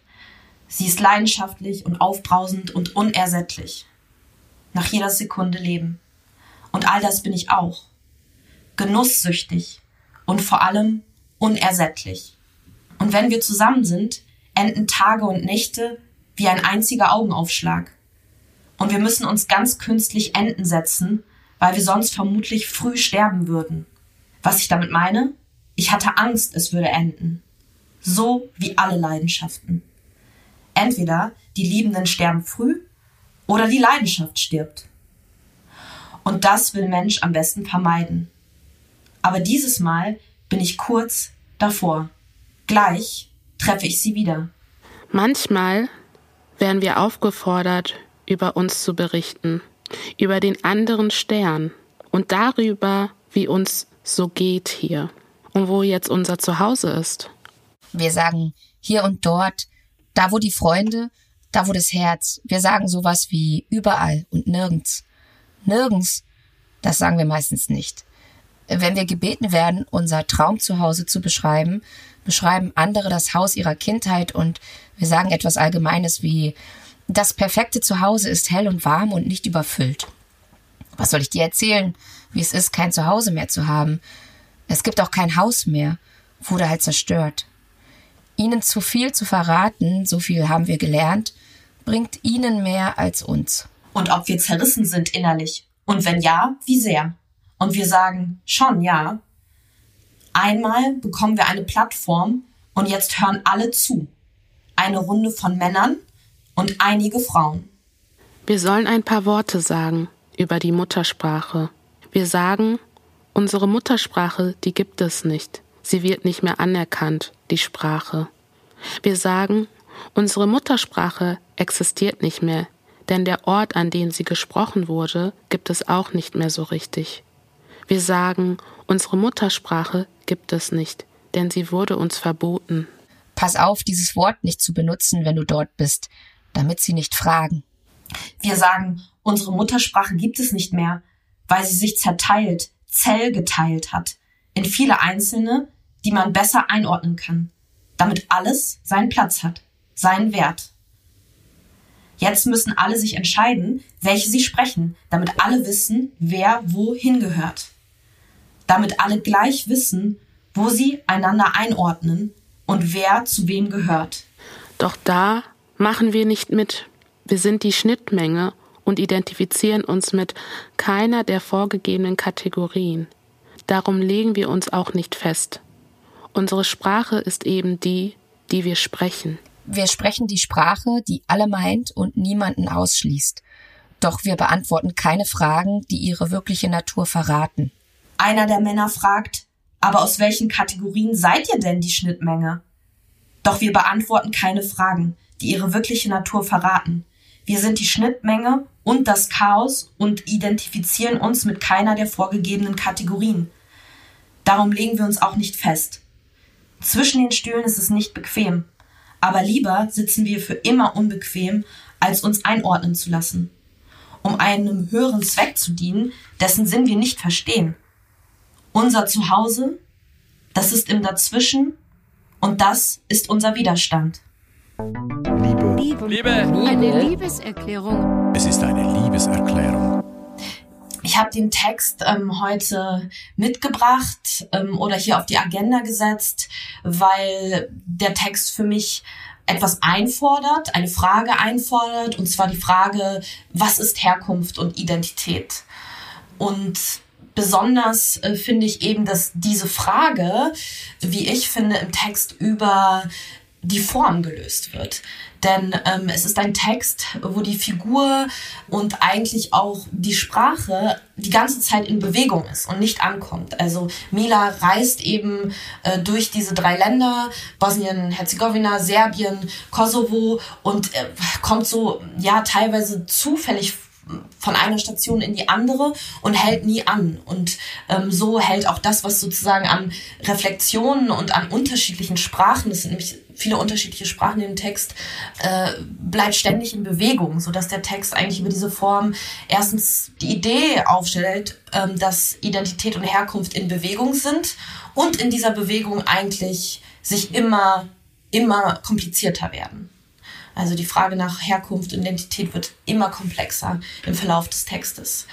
Sie ist leidenschaftlich und aufbrausend und unersättlich. Nach jeder Sekunde leben. Und all das bin ich auch. Genusssüchtig und vor allem unersättlich. Und wenn wir zusammen sind, enden Tage und Nächte wie ein einziger Augenaufschlag. Und wir müssen uns ganz künstlich Enden setzen, weil wir sonst vermutlich früh sterben würden. Was ich damit meine? Ich hatte Angst, es würde enden. So wie alle Leidenschaften. Entweder die Liebenden sterben früh oder die Leidenschaft stirbt. Und das will Mensch am besten vermeiden. Aber dieses Mal bin ich kurz davor. Gleich treffe ich sie wieder. Manchmal werden wir aufgefordert, über uns zu berichten, über den anderen Stern und darüber, wie uns so geht hier und wo jetzt unser Zuhause ist. Wir sagen hier und dort, da wo die Freunde, da wo das Herz. Wir sagen sowas wie überall und nirgends. Nirgends, das sagen wir meistens nicht. Wenn wir gebeten werden, unser Traumzuhause zu beschreiben, beschreiben andere das Haus ihrer Kindheit und wir sagen etwas Allgemeines wie das perfekte Zuhause ist hell und warm und nicht überfüllt. Was soll ich dir erzählen, wie es ist, kein Zuhause mehr zu haben? Es gibt auch kein Haus mehr, wurde halt zerstört. Ihnen zu viel zu verraten, so viel haben wir gelernt, bringt Ihnen mehr als uns. Und ob wir zerrissen sind innerlich. Und wenn ja, wie sehr? Und wir sagen, schon ja. Einmal bekommen wir eine Plattform und jetzt hören alle zu. Eine Runde von Männern, und einige Frauen. Wir sollen ein paar Worte sagen über die Muttersprache. Wir sagen, unsere Muttersprache, die gibt es nicht. Sie wird nicht mehr anerkannt, die Sprache. Wir sagen, unsere Muttersprache existiert nicht mehr, denn der Ort, an dem sie gesprochen wurde, gibt es auch nicht mehr so richtig. Wir sagen, unsere Muttersprache gibt es nicht, denn sie wurde uns verboten. Pass auf, dieses Wort nicht zu benutzen, wenn du dort bist damit sie nicht fragen. Wir sagen, unsere Muttersprache gibt es nicht mehr, weil sie sich zerteilt, zellgeteilt hat, in viele einzelne, die man besser einordnen kann, damit alles seinen Platz hat, seinen Wert. Jetzt müssen alle sich entscheiden, welche sie sprechen, damit alle wissen, wer wohin gehört. Damit alle gleich wissen, wo sie einander einordnen und wer zu wem gehört. Doch da machen wir nicht mit. Wir sind die Schnittmenge und identifizieren uns mit keiner der vorgegebenen Kategorien. Darum legen wir uns auch nicht fest. Unsere Sprache ist eben die, die wir sprechen. Wir sprechen die Sprache, die alle meint und niemanden ausschließt. Doch wir beantworten keine Fragen, die ihre wirkliche Natur verraten. Einer der Männer fragt, aber aus welchen Kategorien seid ihr denn die Schnittmenge? Doch wir beantworten keine Fragen, die ihre wirkliche Natur verraten. Wir sind die Schnittmenge und das Chaos und identifizieren uns mit keiner der vorgegebenen Kategorien. Darum legen wir uns auch nicht fest. Zwischen den Stühlen ist es nicht bequem, aber lieber sitzen wir für immer unbequem, als uns einordnen zu lassen, um einem höheren Zweck zu dienen, dessen Sinn wir nicht verstehen. Unser Zuhause, das ist im Dazwischen und das ist unser Widerstand. Liebe. Liebe. Liebe. Eine Liebeserklärung. Es ist eine Liebeserklärung. Ich habe den Text ähm, heute mitgebracht ähm, oder hier auf die Agenda gesetzt, weil der Text für mich etwas einfordert, eine Frage einfordert, und zwar die Frage, was ist Herkunft und Identität? Und besonders äh, finde ich eben, dass diese Frage, wie ich finde, im Text über die Form gelöst wird. Denn ähm, es ist ein Text, wo die Figur und eigentlich auch die Sprache die ganze Zeit in Bewegung ist und nicht ankommt. Also Mila reist eben äh, durch diese drei Länder, Bosnien, Herzegowina, Serbien, Kosovo und äh, kommt so, ja, teilweise zufällig von einer Station in die andere und hält nie an. Und ähm, so hält auch das, was sozusagen an Reflexionen und an unterschiedlichen Sprachen, das sind nämlich viele unterschiedliche Sprachen im Text, äh, bleibt ständig in Bewegung, so dass der Text eigentlich über diese Form erstens die Idee aufstellt, ähm, dass Identität und Herkunft in Bewegung sind und in dieser Bewegung eigentlich sich immer, immer komplizierter werden. Also die Frage nach Herkunft und Identität wird immer komplexer im Verlauf des Textes.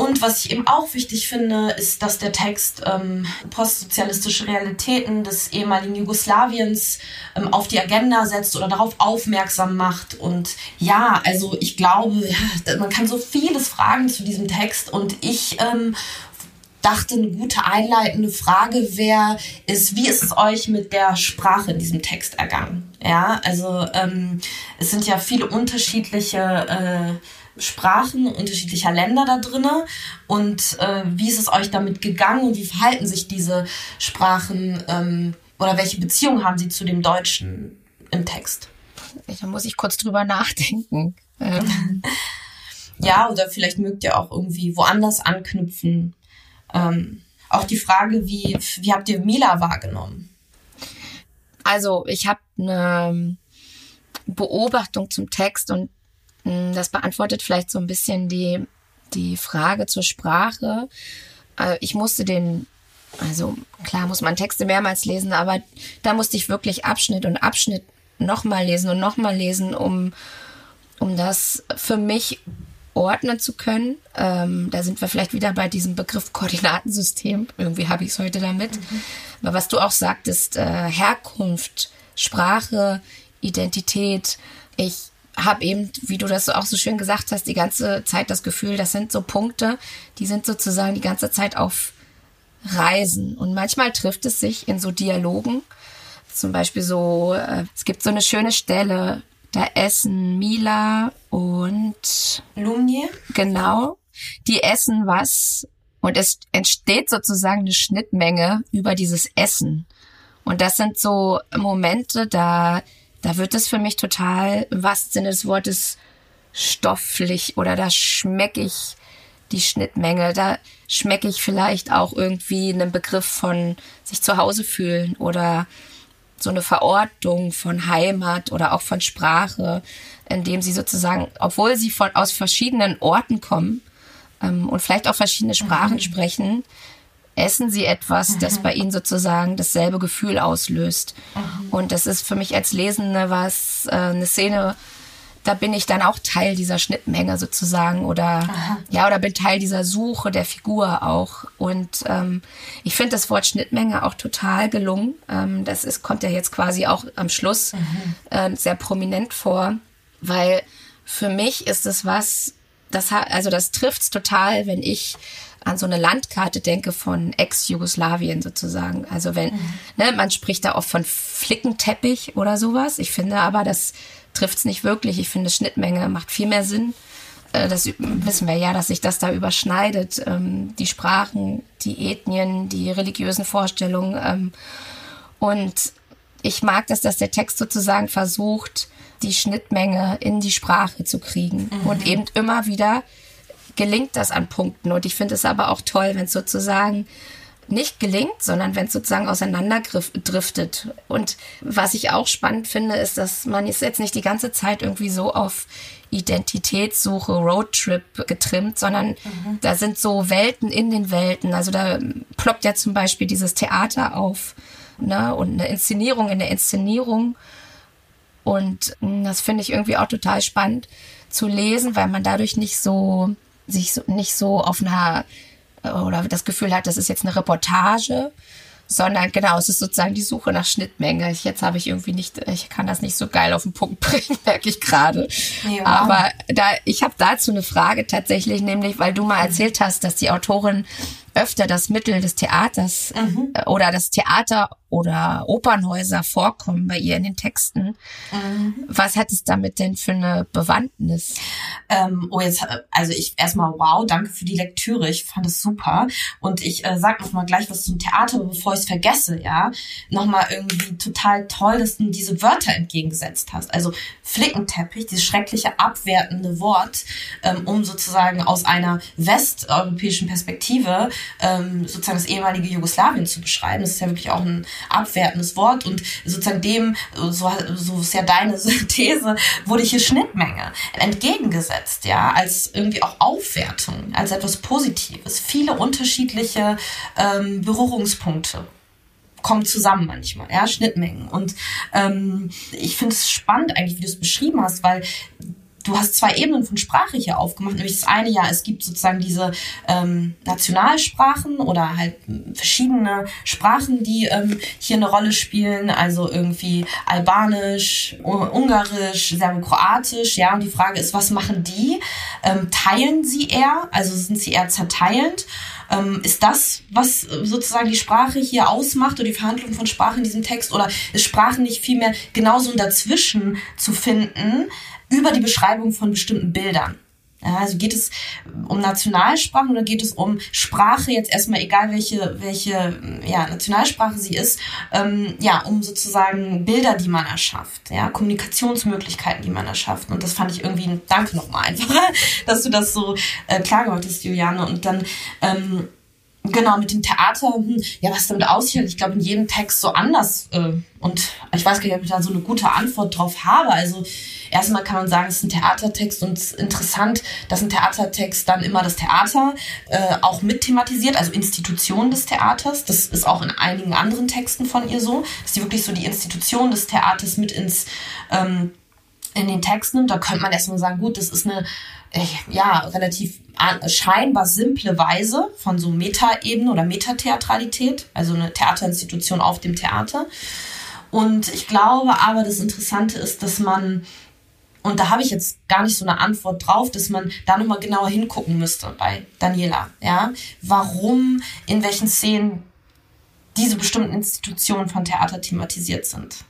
Und was ich eben auch wichtig finde, ist, dass der Text ähm, postsozialistische Realitäten des ehemaligen Jugoslawiens ähm, auf die Agenda setzt oder darauf aufmerksam macht. Und ja, also ich glaube, ja, *laughs* man kann so vieles fragen zu diesem Text und ich ähm, dachte, eine gute einleitende Frage wäre, ist, wie ist es euch mit der Sprache in diesem Text ergangen? Ja, also ähm, es sind ja viele unterschiedliche äh, Sprachen unterschiedlicher Länder da drinne und äh, wie ist es euch damit gegangen und wie verhalten sich diese Sprachen ähm, oder welche Beziehung haben sie zu dem Deutschen im Text? Da muss ich kurz drüber nachdenken. Ähm. *laughs* ja, oder vielleicht mögt ihr auch irgendwie woanders anknüpfen. Ähm, auch die Frage, wie, wie habt ihr Mila wahrgenommen? Also ich habe eine Beobachtung zum Text und hm, das beantwortet vielleicht so ein bisschen die, die Frage zur Sprache. Äh, ich musste den, also klar muss man Texte mehrmals lesen, aber da musste ich wirklich Abschnitt und Abschnitt nochmal lesen und nochmal lesen, um, um das für mich ordnen zu können. Ähm, da sind wir vielleicht wieder bei diesem Begriff Koordinatensystem. Irgendwie habe ich es heute damit. Mhm. Aber was du auch sagtest, äh, Herkunft, Sprache, Identität. Ich habe eben, wie du das auch so schön gesagt hast, die ganze Zeit das Gefühl, das sind so Punkte, die sind sozusagen die ganze Zeit auf Reisen. Und manchmal trifft es sich in so Dialogen. Zum Beispiel so, äh, es gibt so eine schöne Stelle, da essen Mila und Lumnier. Genau. Die essen was und es entsteht sozusagen eine Schnittmenge über dieses Essen. Und das sind so Momente, da, da wird es für mich total, im wahrsten Sinne des Wortes, stofflich oder da schmecke ich die Schnittmenge. Da schmecke ich vielleicht auch irgendwie einen Begriff von sich zu Hause fühlen oder so eine Verortung von Heimat oder auch von Sprache, indem sie sozusagen, obwohl sie von, aus verschiedenen Orten kommen ähm, und vielleicht auch verschiedene Sprachen mhm. sprechen, essen sie etwas, das mhm. bei ihnen sozusagen dasselbe Gefühl auslöst. Mhm. Und das ist für mich als Lesende was, äh, eine Szene, da bin ich dann auch Teil dieser Schnittmenge sozusagen oder Aha. ja oder bin Teil dieser Suche der Figur auch und ähm, ich finde das Wort Schnittmenge auch total gelungen ähm, das ist kommt ja jetzt quasi auch am Schluss mhm. äh, sehr prominent vor weil für mich ist es was das hat also das trifft's total wenn ich an so eine Landkarte denke von Ex-Jugoslawien sozusagen. Also wenn, mhm. ne, man spricht da oft von Flickenteppich oder sowas. Ich finde aber, das trifft es nicht wirklich. Ich finde, Schnittmenge macht viel mehr Sinn. äh, das wissen wir ja, dass sich das da überschneidet. Ähm, die Sprachen, die Ethnien, die religiösen Vorstellungen. Ähm, und ich mag das, dass der Text sozusagen versucht, die Schnittmenge in die Sprache zu kriegen. Mhm. Und eben immer wieder gelingt das an Punkten. Und ich finde es aber auch toll, wenn es sozusagen nicht gelingt, sondern wenn es sozusagen auseinanderdriftet. Und was ich auch spannend finde, ist, dass man ist jetzt nicht die ganze Zeit irgendwie so auf Identitätssuche, Roadtrip getrimmt, sondern mhm. da sind so Welten in den Welten. Also da ploppt ja zum Beispiel dieses Theater auf ne? und eine Inszenierung in der Inszenierung. Und hm, das finde ich irgendwie auch total spannend zu lesen, weil man dadurch nicht so sich so, nicht so auf einer oder das Gefühl hat, das ist jetzt eine Reportage, sondern genau, es ist sozusagen die Suche nach Schnittmenge. Jetzt habe ich irgendwie nicht, ich kann das nicht so geil auf den Punkt *laughs* bringen, merke ich gerade. Ja. Aber da, ich habe dazu eine Frage tatsächlich, nämlich, weil du mal erzählt hast, dass die Autorin öfter das Mittel des Theaters mhm. Äh, oder das Theater oder Opernhäuser vorkommen bei ihr in den Texten. Mhm. Was hat es damit denn für eine Bewandtnis? Ähm, oh, jetzt, also ich erstmal wow, danke für die Lektüre. Ich fand es super. Und ich äh, sag noch mal gleich was zum Theater, bevor ich es vergesse, ja. Nochmal irgendwie total toll, dass du diese Wörter entgegengesetzt hast. Also Flickenteppich, dieses schreckliche abwertende Wort, ähm, um sozusagen aus einer westeuropäischen Perspektive ähm, sozusagen das ehemalige Jugoslawien zu beschreiben. Das ist ja wirklich auch ein abwertendes Wort und sozusagen dem, so, so ist ja deine *laughs* These, wurde hier Schnittmenge entgegengesetzt, ja, als irgendwie auch Aufwertung, als etwas Positives. Viele unterschiedliche ähm, Berührungspunkte kommen zusammen manchmal, ja, Schnittmengen. Und ähm, ich finde es spannend eigentlich, wie du es beschrieben hast, weil du hast zwei Ebenen von Sprache hier aufgemacht. Nämlich das eine ja, es gibt sozusagen diese ähm, Nationalsprachen oder halt verschiedene Sprachen, die ähm, hier eine Rolle spielen. Also irgendwie Albanisch, Ungarisch, Serbokroatisch. Ja, und die Frage ist, was machen die? Ähm, teilen sie eher? Also sind sie eher zerteilend? Ähm, ist das, was sozusagen die Sprache hier ausmacht oder die Verhandlung von Sprache in diesem Text? Oder ist Sprache nicht vielmehr genauso dazwischen zu finden? Über die Beschreibung von bestimmten Bildern. Ja, also geht es um Nationalsprachen oder geht es um Sprache, jetzt erstmal egal welche, welche ja, Nationalsprache sie ist, ähm, ja, um sozusagen Bilder, die man erschafft, ja, Kommunikationsmöglichkeiten, die man erschafft. Und das fand ich irgendwie ein Danke nochmal einfach, *laughs* dass du das so äh, klar gemacht hast, Juliane. Und dann ähm, Genau, mit dem Theater, hm, ja, was damit aussieht, ich glaube, in jedem Text so anders. Äh, und ich weiß gar nicht, ob ich da so eine gute Antwort drauf habe. Also erstmal kann man sagen, es ist ein Theatertext und es ist interessant, dass ein Theatertext dann immer das Theater äh, auch mit thematisiert, also Institution des Theaters. Das ist auch in einigen anderen Texten von ihr so, dass sie wirklich so die Institution des Theaters mit ins ähm, in den Text nimmt. Da könnte man erstmal sagen, gut, das ist eine äh, ja, relativ scheinbar simple Weise von so Metaebene oder Metatheatralität, also eine Theaterinstitution auf dem Theater. Und ich glaube aber, das Interessante ist, dass man, und da habe ich jetzt gar nicht so eine Antwort drauf, dass man da nochmal genauer hingucken müsste bei Daniela, ja, warum, in welchen Szenen diese bestimmten Institutionen von Theater thematisiert sind.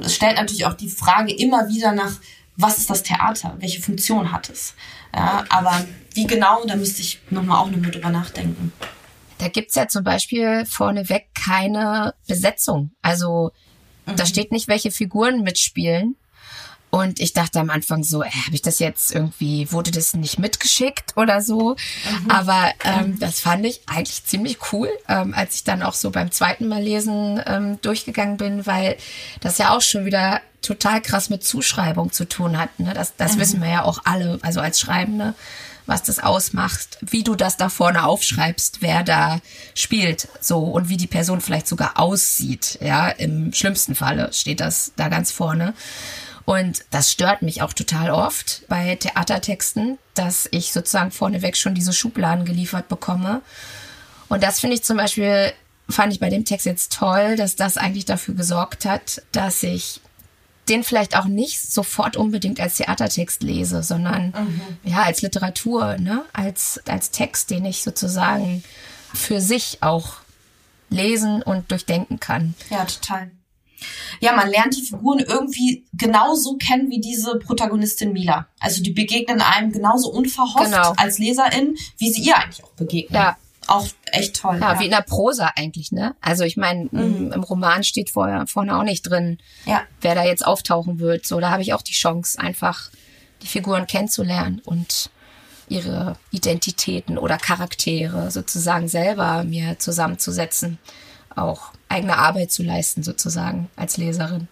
Es stellt natürlich auch die Frage immer wieder nach, was ist das Theater? Welche Funktion hat es? Ja, aber wie genau, da müsste ich nochmal auch nochmal drüber nachdenken. Da gibt's ja zum Beispiel vorneweg keine Besetzung. Also mhm. da steht nicht, welche Figuren mitspielen. Und ich dachte am Anfang so, äh, habe ich das jetzt irgendwie, wurde das nicht mitgeschickt oder so? Mhm. Aber ähm, das fand ich eigentlich ziemlich cool, ähm, als ich dann auch so beim zweiten Mal lesen ähm, durchgegangen bin, weil das ja auch schon wieder total krass mit Zuschreibung zu tun hat. Ne? Das, das mhm. wissen wir ja auch alle, also als Schreibende, was das ausmacht, wie du das da vorne aufschreibst, wer da spielt, so und wie die Person vielleicht sogar aussieht. Ja, im schlimmsten Falle steht das da ganz vorne. Und das stört mich auch total oft bei Theatertexten, dass ich sozusagen vorneweg schon diese Schubladen geliefert bekomme. Und das finde ich zum Beispiel, fand ich bei dem Text jetzt toll, dass das eigentlich dafür gesorgt hat, dass ich den vielleicht auch nicht sofort unbedingt als Theatertext lese, sondern mhm. ja als Literatur, ne, als als Text, den ich sozusagen für sich auch lesen und durchdenken kann. Ja, total. Ja, man lernt die Figuren irgendwie genauso kennen wie diese Protagonistin Mila. Also die begegnen einem genauso unverhofft genau. als Leserin, wie sie ihr eigentlich auch begegnen. Ja. Auch echt toll. Ja, ja. wie in der Prosa eigentlich, ne? Also ich meine, mhm. im Roman steht vorher vorne auch nicht drin, ja. wer da jetzt auftauchen wird. So, da habe ich auch die Chance, einfach die Figuren kennenzulernen und ihre Identitäten oder Charaktere sozusagen selber mir zusammenzusetzen, auch eigene Arbeit zu leisten sozusagen als Leserin.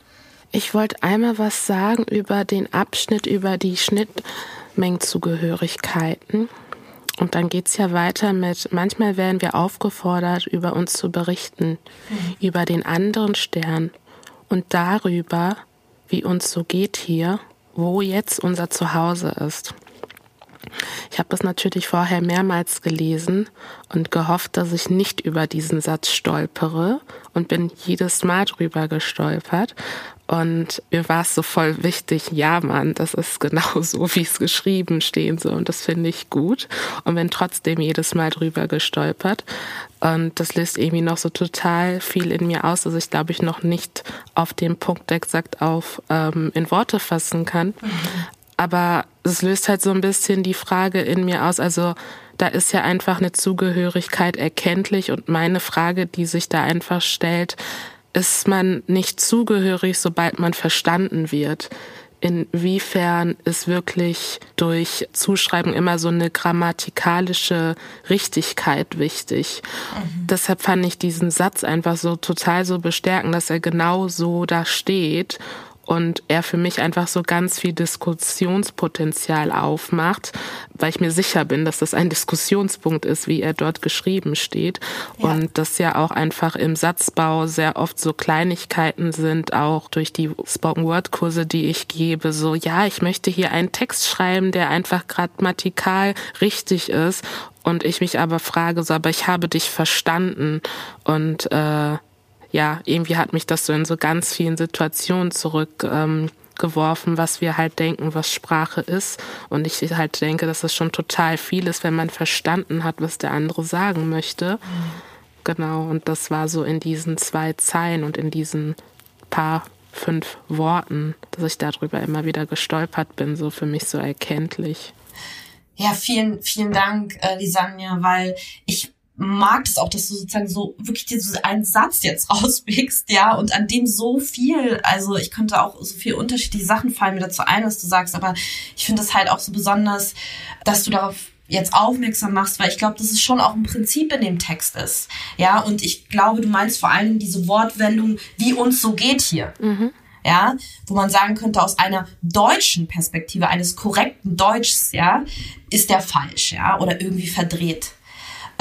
Ich wollte einmal was sagen über den Abschnitt über die Schnittmengenzugehörigkeiten. Und dann geht es ja weiter mit, manchmal werden wir aufgefordert, über uns zu berichten, mhm. über den anderen Stern und darüber, wie uns so geht hier, wo jetzt unser Zuhause ist. Ich habe das natürlich vorher mehrmals gelesen und gehofft, dass ich nicht über diesen Satz stolpere und bin jedes Mal drüber gestolpert. Und mir war es so voll wichtig, ja Mann, das ist genau so, wie es geschrieben stehen soll. Und das finde ich gut. Und bin trotzdem jedes Mal drüber gestolpert. Und das löst irgendwie noch so total viel in mir aus, dass ich glaube ich noch nicht auf den Punkt exakt auf ähm, in Worte fassen kann. Mhm aber es löst halt so ein bisschen die Frage in mir aus. Also da ist ja einfach eine Zugehörigkeit erkenntlich und meine Frage, die sich da einfach stellt, ist man nicht zugehörig, sobald man verstanden wird? Inwiefern ist wirklich durch Zuschreiben immer so eine grammatikalische Richtigkeit wichtig? Mhm. Deshalb fand ich diesen Satz einfach so total so bestärkend, dass er genau so da steht und er für mich einfach so ganz viel Diskussionspotenzial aufmacht, weil ich mir sicher bin, dass das ein *laughs* Diskussionspunkt ist, wie er dort geschrieben steht. Ja. und das ja auch einfach im Satzbau sehr oft so Kleinigkeiten sind, auch durch die Spoken Word Kurse, die ich gebe, so ja, ich möchte hier einen Text schreiben, der einfach grammatikal richtig ist. Und ich mich aber frage, so aber ich habe dich verstanden. Und äh, ja, irgendwie hat mich das so in so ganz vielen Situationen zurückgeworfen, ähm, was wir halt denken, was Sprache ist. Und ich halt denke, dass das schon total viel ist, wenn man verstanden hat, was der andere sagen möchte. Genau, und das war so in diesen zwei Zeilen und in diesen paar fünf Worten, dass ich darüber immer wieder gestolpert bin, so für mich so erkenntlich. Ja, vielen, vielen Dank, äh, Lisanja, weil ich mag es auch, dass du sozusagen so wirklich diesen einen Satz jetzt *laughs* rauspickst, ja, und an dem so viel, also ich könnte auch so viel unterschiedliche Sachen fallen mir dazu ein, was du sagst, aber ich finde es halt auch so besonders, dass du darauf jetzt aufmerksam machst, weil ich glaube, dass es schon auch ein Prinzip in dem Text ist. Ja, und ich glaube, du meinst vor allem diese Wortwendung, wie uns so geht hier. Mhm. Ja, wo man sagen könnte, aus einer deutschen Perspektive, eines korrekten Deutschs, ja, ist der falsch, ja, oder irgendwie verdreht.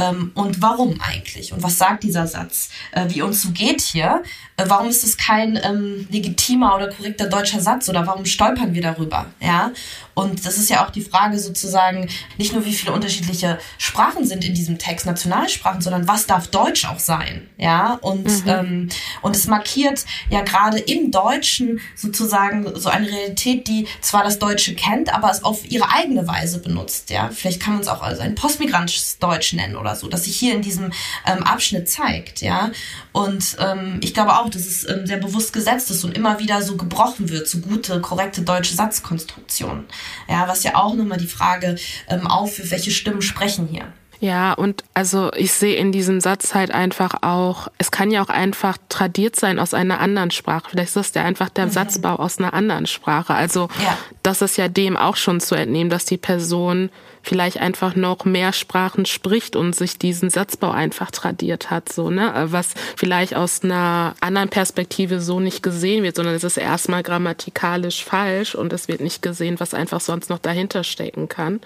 Ähm, und warum eigentlich? Und was sagt dieser Satz? Äh, wie uns so geht hier? Äh, warum ist es kein ähm, legitimer oder korrekter deutscher Satz? Oder warum stolpern wir darüber? Ja? Und das ist ja auch die Frage sozusagen, nicht nur wie viele unterschiedliche Sprachen sind in diesem Text, Nationalsprachen, sondern was darf Deutsch auch sein? Ja, und, mhm. ähm, und es markiert ja gerade im Deutschen sozusagen so eine Realität, die zwar das Deutsche kennt, aber es auf ihre eigene Weise benutzt. Ja, vielleicht kann man es auch als ein postmigrantisches Deutsch nennen oder so, das sich hier in diesem ähm, Abschnitt zeigt. Ja, und ähm, ich glaube auch, dass es ähm, sehr bewusst gesetzt ist und immer wieder so gebrochen wird, so gute, korrekte deutsche Satzkonstruktionen. Ja, was ja auch nochmal die Frage ähm, aufführt, welche Stimmen sprechen hier. Ja, und also ich sehe in diesem Satz halt einfach auch, es kann ja auch einfach tradiert sein aus einer anderen Sprache. Vielleicht ist das ja einfach der mhm. Satzbau aus einer anderen Sprache. Also ja. das ist ja dem auch schon zu entnehmen, dass die Person vielleicht einfach noch mehr Sprachen spricht und sich diesen Satzbau einfach tradiert hat, so, ne? Was vielleicht aus einer anderen Perspektive so nicht gesehen wird, sondern es ist erstmal grammatikalisch falsch und es wird nicht gesehen, was einfach sonst noch dahinter stecken kann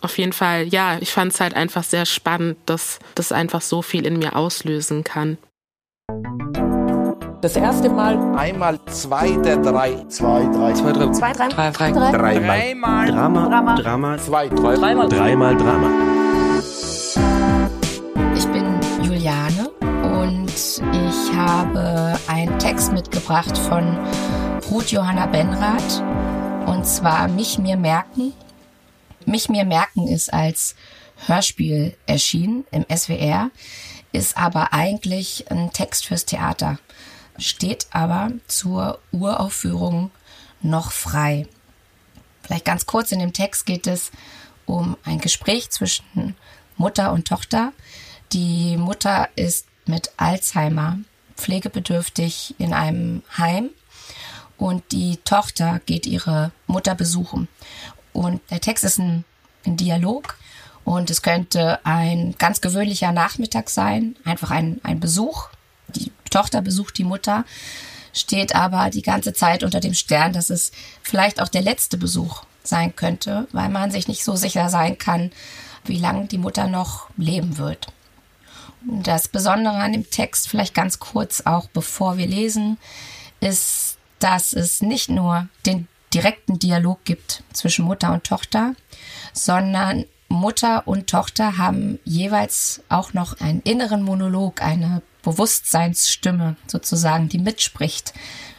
auf jeden Fall, ja, ich fand es halt einfach sehr spannend, dass das einfach so viel in mir auslösen kann. Das erste Mal. Einmal zwei der drei. Zwei, drei. Zwei, drei. Zwei, drei. Drei, drei. drei. Dreimal. Dreimal. Drama. Drama. Drama. Zwei, drei. Dreimal. Dreimal Drama. Ich bin Juliane und ich habe einen Text mitgebracht von Ruth Johanna Benrath und zwar Mich mir merken mich mir merken ist als Hörspiel erschienen im SWR, ist aber eigentlich ein Text fürs Theater. Steht aber zur Uraufführung noch frei. Vielleicht ganz kurz in dem Text geht es um ein Gespräch zwischen Mutter und Tochter. Die Mutter ist mit Alzheimer pflegebedürftig in einem Heim und die Tochter geht ihre Mutter besuchen. Und der Text ist ein, ein Dialog und es könnte ein ganz gewöhnlicher Nachmittag sein, einfach ein, ein Besuch. Tochter besucht die Mutter, steht aber die ganze Zeit unter dem Stern, dass es vielleicht auch der letzte Besuch sein könnte, weil man sich nicht so sicher sein kann, wie lange die Mutter noch leben wird. Das Besondere an dem Text, vielleicht ganz kurz auch bevor wir lesen, ist, dass es nicht nur den direkten Dialog gibt zwischen Mutter und Tochter, sondern Mutter und Tochter haben jeweils auch noch einen inneren Monolog, eine Bewusstseinsstimme sozusagen, die mitspricht.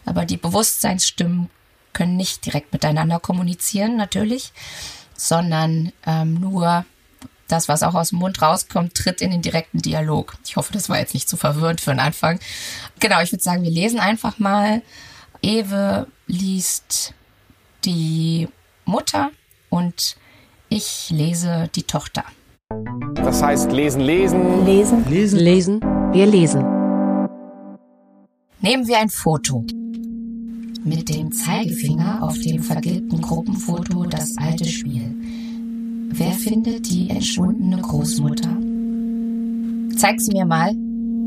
Aber die Bewusstseinsstimmen können nicht direkt miteinander kommunizieren, natürlich, sondern ähm, nur das, was auch aus dem Mund rauskommt, tritt in den direkten Dialog. Ich hoffe, das war jetzt nicht zu verwirrend für den Anfang. Genau, ich würde sagen, wir lesen einfach mal. Ewe liest die Mutter und ich lese die Tochter. Das heißt lesen, lesen. Lesen. Lesen. Lesen. Wir lesen. Nehmen wir ein Foto. Mit dem Zeigefinger auf dem vergilbten Gruppenfoto das alte Spiel. Wer findet die entschwundene Großmutter? Zeig sie mir mal.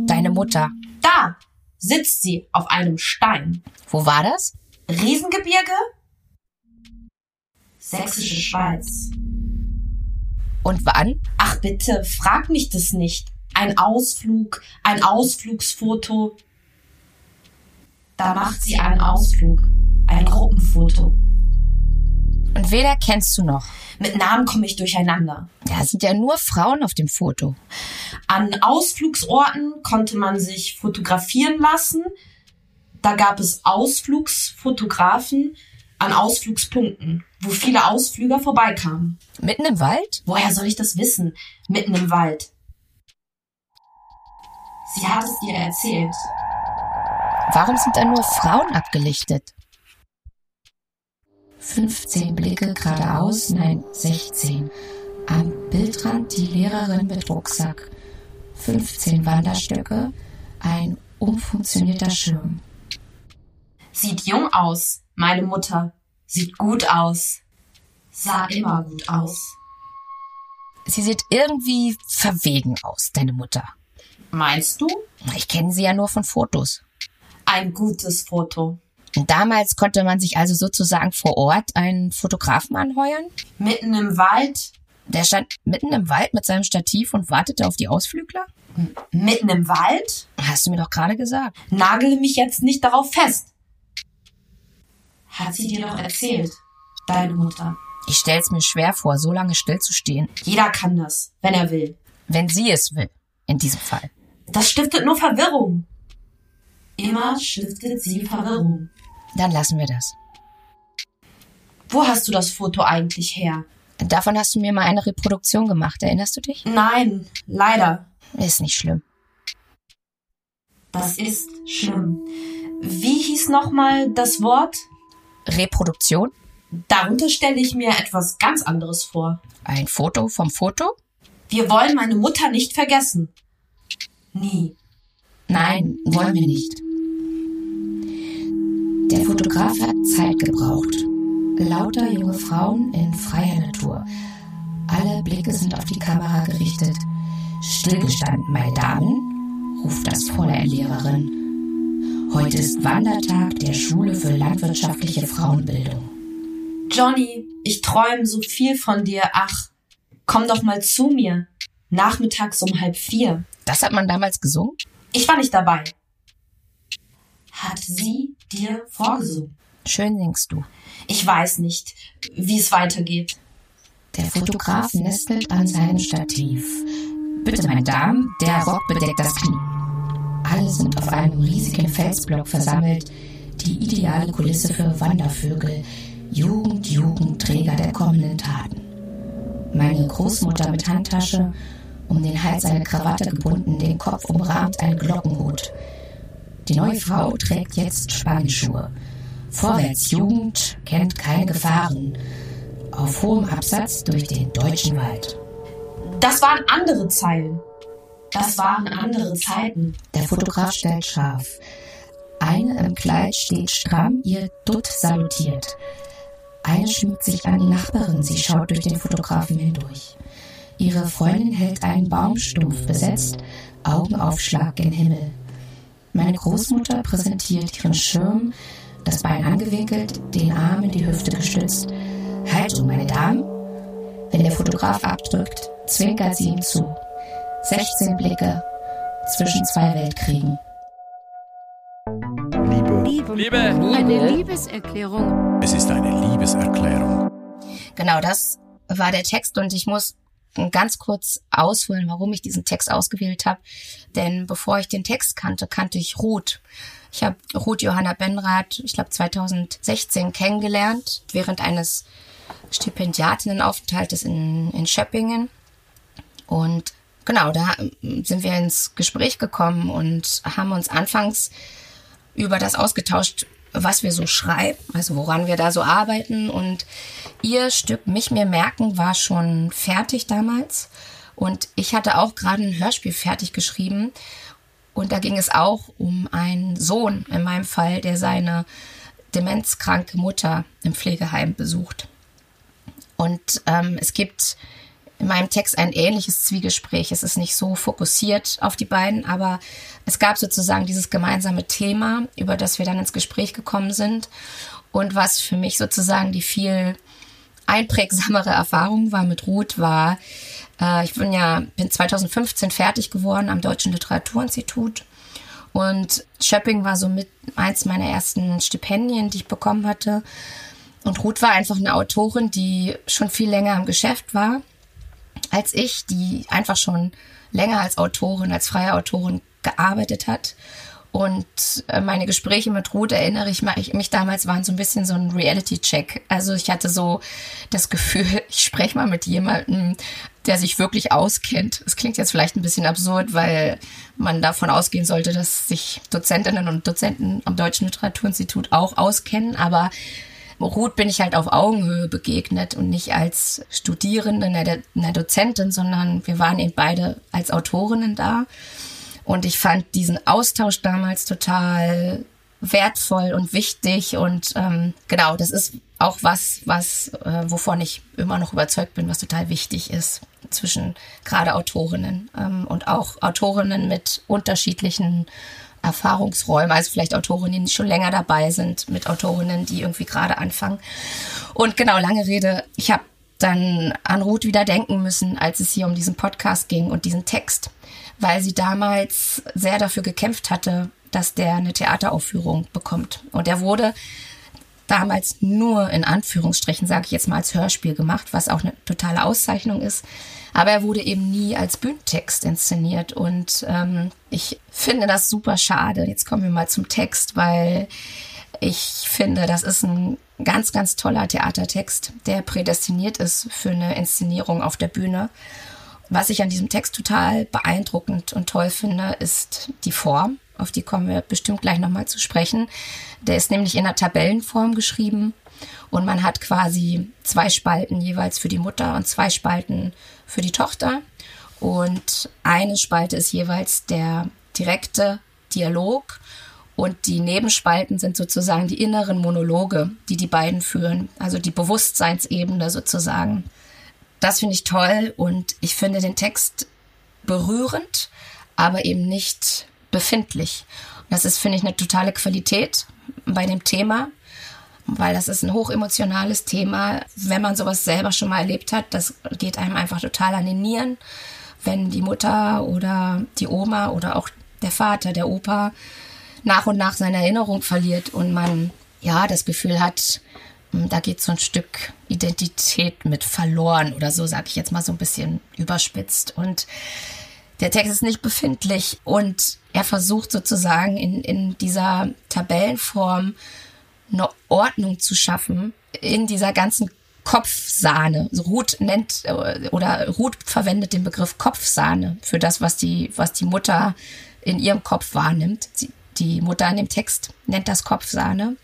Deine Mutter. Da sitzt sie auf einem Stein. Wo war das? Riesengebirge? Sächsische Schweiz. Und wann? Ach bitte, frag mich das nicht. Ein Ausflug, ein Ausflugsfoto. Da macht sie einen Ausflug, ein Gruppenfoto. Und wen kennst du noch? Mit Namen komme ich durcheinander. Ja, es sind ja nur Frauen auf dem Foto. An Ausflugsorten konnte man sich fotografieren lassen. Da gab es Ausflugsfotografen an Ausflugspunkten, wo viele Ausflüger vorbeikamen. Mitten im Wald? Woher soll ich das wissen? Mitten im Wald. Sie hat es dir erzählt. Warum sind da nur Frauen abgelichtet? 15 Blicke geradeaus, nein, 16. Am Bildrand die Lehrerin mit Rucksack. 15 Wanderstöcke, ein umfunktionierter Schirm. Sieht jung aus, meine Mutter. Sieht gut aus. Sah immer gut aus. Sie sieht irgendwie verwegen aus, deine Mutter. Meinst du? Ich kenne sie ja nur von Fotos. Ein gutes Foto. Damals konnte man sich also sozusagen vor Ort einen Fotografen anheuern? Mitten im Wald? Der stand mitten im Wald mit seinem Stativ und wartete auf die Ausflügler? M mitten im Wald? Hast du mir doch gerade gesagt. Nagele mich jetzt nicht darauf fest. Hat sie dir doch erzählt, deine Mutter. Ich stell's mir schwer vor, so lange stillzustehen. Jeder kann das, wenn er will. Wenn sie es will, in diesem Fall. Das stiftet nur Verwirrung. Immer stiftet sie Verwirrung. Dann lassen wir das. Wo hast du das Foto eigentlich her? Davon hast du mir mal eine Reproduktion gemacht, erinnerst du dich? Nein, leider. Ist nicht schlimm. Das ist schlimm. Wie hieß nochmal das Wort? Reproduktion? Darunter stelle ich mir etwas ganz anderes vor. Ein Foto vom Foto? Wir wollen meine Mutter nicht vergessen. Nie. Nein, wollen wir nicht. Der Fotograf hat Zeit gebraucht. Lauter junge Frauen in freier Natur. Alle Blicke sind auf die Kamera gerichtet. Stillgestanden, meine Damen, ruft das Fräulein-Lehrerin. Heute ist Wandertag der Schule für landwirtschaftliche Frauenbildung. Johnny, ich träume so viel von dir. Ach, komm doch mal zu mir. Nachmittags um halb vier. Das hat man damals gesungen? Ich war nicht dabei. Hat sie dir vorgesungen? Schön singst du. Ich weiß nicht, wie es weitergeht. Der Fotograf nestelt an seinem Stativ. Bitte, meine Damen, der Rock bedeckt das Knie. Alle sind auf einem riesigen Felsblock versammelt. Die ideale Kulisse für Wandervögel. Jugend, Jugend, Träger der kommenden Taten. Meine Großmutter mit Handtasche, um den Hals eine Krawatte gebunden, den Kopf umrahmt ein Glockenhut. Die neue Frau trägt jetzt Spannschuhe. Vorwärts Jugend kennt keine Gefahren. Auf hohem Absatz durch den deutschen Wald. Das waren andere Zeilen. Das waren andere Zeiten. Der Fotograf stellt scharf. Eine im Kleid steht stramm, ihr Dutt salutiert. Eine schmiegt sich an die Nachbarin, sie schaut durch den Fotografen hindurch. Ihre Freundin hält einen Baumstumpf besetzt, Augenaufschlag gen Himmel. Meine Großmutter präsentiert ihren Schirm, das Bein angewinkelt, den Arm in die Hüfte gestützt. Haltung, meine Damen! Wenn der Fotograf abdrückt, zwinkert sie ihm zu. 16 Blicke zwischen zwei Weltkriegen. Liebe. Liebe. Liebe. Eine Liebeserklärung. Es ist eine Liebeserklärung. Genau, das war der Text und ich muss ganz kurz ausholen, warum ich diesen Text ausgewählt habe. Denn bevor ich den Text kannte, kannte ich Ruth. Ich habe Ruth Johanna Benrath, ich glaube 2016 kennengelernt, während eines Stipendiatinnenaufenthaltes in, in Schöppingen. Und genau, da sind wir ins Gespräch gekommen und haben uns anfangs über das ausgetauscht, was wir so schreiben, also woran wir da so arbeiten. Und ihr Stück Mich mir merken war schon fertig damals. Und ich hatte auch gerade ein Hörspiel fertig geschrieben. Und da ging es auch um einen Sohn, in meinem Fall, der seine demenzkranke Mutter im Pflegeheim besucht. Und ähm, es gibt in meinem Text ein ähnliches Zwiegespräch. Es ist nicht so fokussiert auf die beiden, aber es gab sozusagen dieses gemeinsame Thema, über das wir dann ins Gespräch gekommen sind und was für mich sozusagen die viel einprägsamere Erfahrung war mit Ruth war, äh, ich bin ja bin 2015 fertig geworden am Deutschen Literaturinstitut und Schöpping war so mit eins meiner ersten Stipendien, die ich bekommen hatte. Und Ruth war einfach eine Autorin, die schon viel länger im Geschäft war als ich, die einfach schon länger als Autorin, als freie Autorin gearbeitet hat. Und äh, meine Gespräche mit Ruth erinnere ich mich, mich damals waren so ein bisschen so ein Reality-Check. Also ich hatte so das Gefühl, *laughs* ich spreche mal mit jemandem, der sich wirklich auskennt. Es klingt jetzt vielleicht ein bisschen absurd, weil man davon ausgehen sollte, dass sich Dozentinnen und Dozenten am Deutschen Literaturinstitut auch auskennen. Aber Ruth bin ich halt auf Augenhöhe begegnet und nicht als Studierende, einer Dozentin, sondern wir waren eben beide als Autorinnen da. Und ich fand diesen Austausch damals total wertvoll und wichtig und ähm, genau, das ist auch was, was äh, wovon ich immer noch überzeugt bin, was total wichtig ist zwischen gerade Autorinnen ähm, und auch Autorinnen mit unterschiedlichen Erfahrungsräume, also vielleicht Autorinnen, die schon länger dabei sind, mit Autorinnen, die irgendwie gerade anfangen. Und genau, lange Rede, ich habe dann an Ruth wieder denken müssen, als es hier um diesen Podcast ging und diesen Text, weil sie damals sehr dafür gekämpft hatte, dass der eine Theateraufführung bekommt. Und er wurde damals nur in Anführungsstrichen, sage ich jetzt mal, als Hörspiel gemacht, was auch eine totale Auszeichnung ist. Aber er wurde eben nie als Bühnentext inszeniert. Und ähm, ich finde das super schade. Jetzt kommen wir mal zum Text, weil ich finde, das ist ein ganz, ganz toller Theatertext, der prädestiniert ist für eine Inszenierung auf der Bühne. Was ich an diesem Text total beeindruckend und toll finde, ist die Form. Auf die kommen wir bestimmt gleich nochmal zu sprechen. Der ist nämlich in einer Tabellenform geschrieben und man hat quasi zwei Spalten jeweils für die Mutter und zwei Spalten für die Tochter. Und eine Spalte ist jeweils der direkte Dialog und die Nebenspalten sind sozusagen die inneren Monologe, die die beiden führen, also die Bewusstseinsebene sozusagen. Das finde ich toll und ich finde den Text berührend, aber eben nicht befindlich. Das ist, finde ich, eine totale Qualität bei dem Thema, weil das ist ein hochemotionales Thema. Wenn man sowas selber schon mal erlebt hat, das geht einem einfach total an den Nieren, wenn die Mutter oder die Oma oder auch der Vater, der Opa nach und nach seine Erinnerung verliert und man ja das Gefühl hat, hm, da geht so ein Stück Identität mit verloren oder so, sage ich jetzt mal so ein bisschen überspitzt. Und der Text ist nicht befindlich und er versucht sozusagen in, in dieser Tabellenform eine Ordnung zu schaffen in dieser ganzen Kopfsahne. Ruth nennt äh, oder Ruth verwendet den Begriff Kopfsahne für das, was die, was die Mutter in ihrem Kopf wahrnimmt. Sie die Mutter in dem Text nennt das Kopfsahne.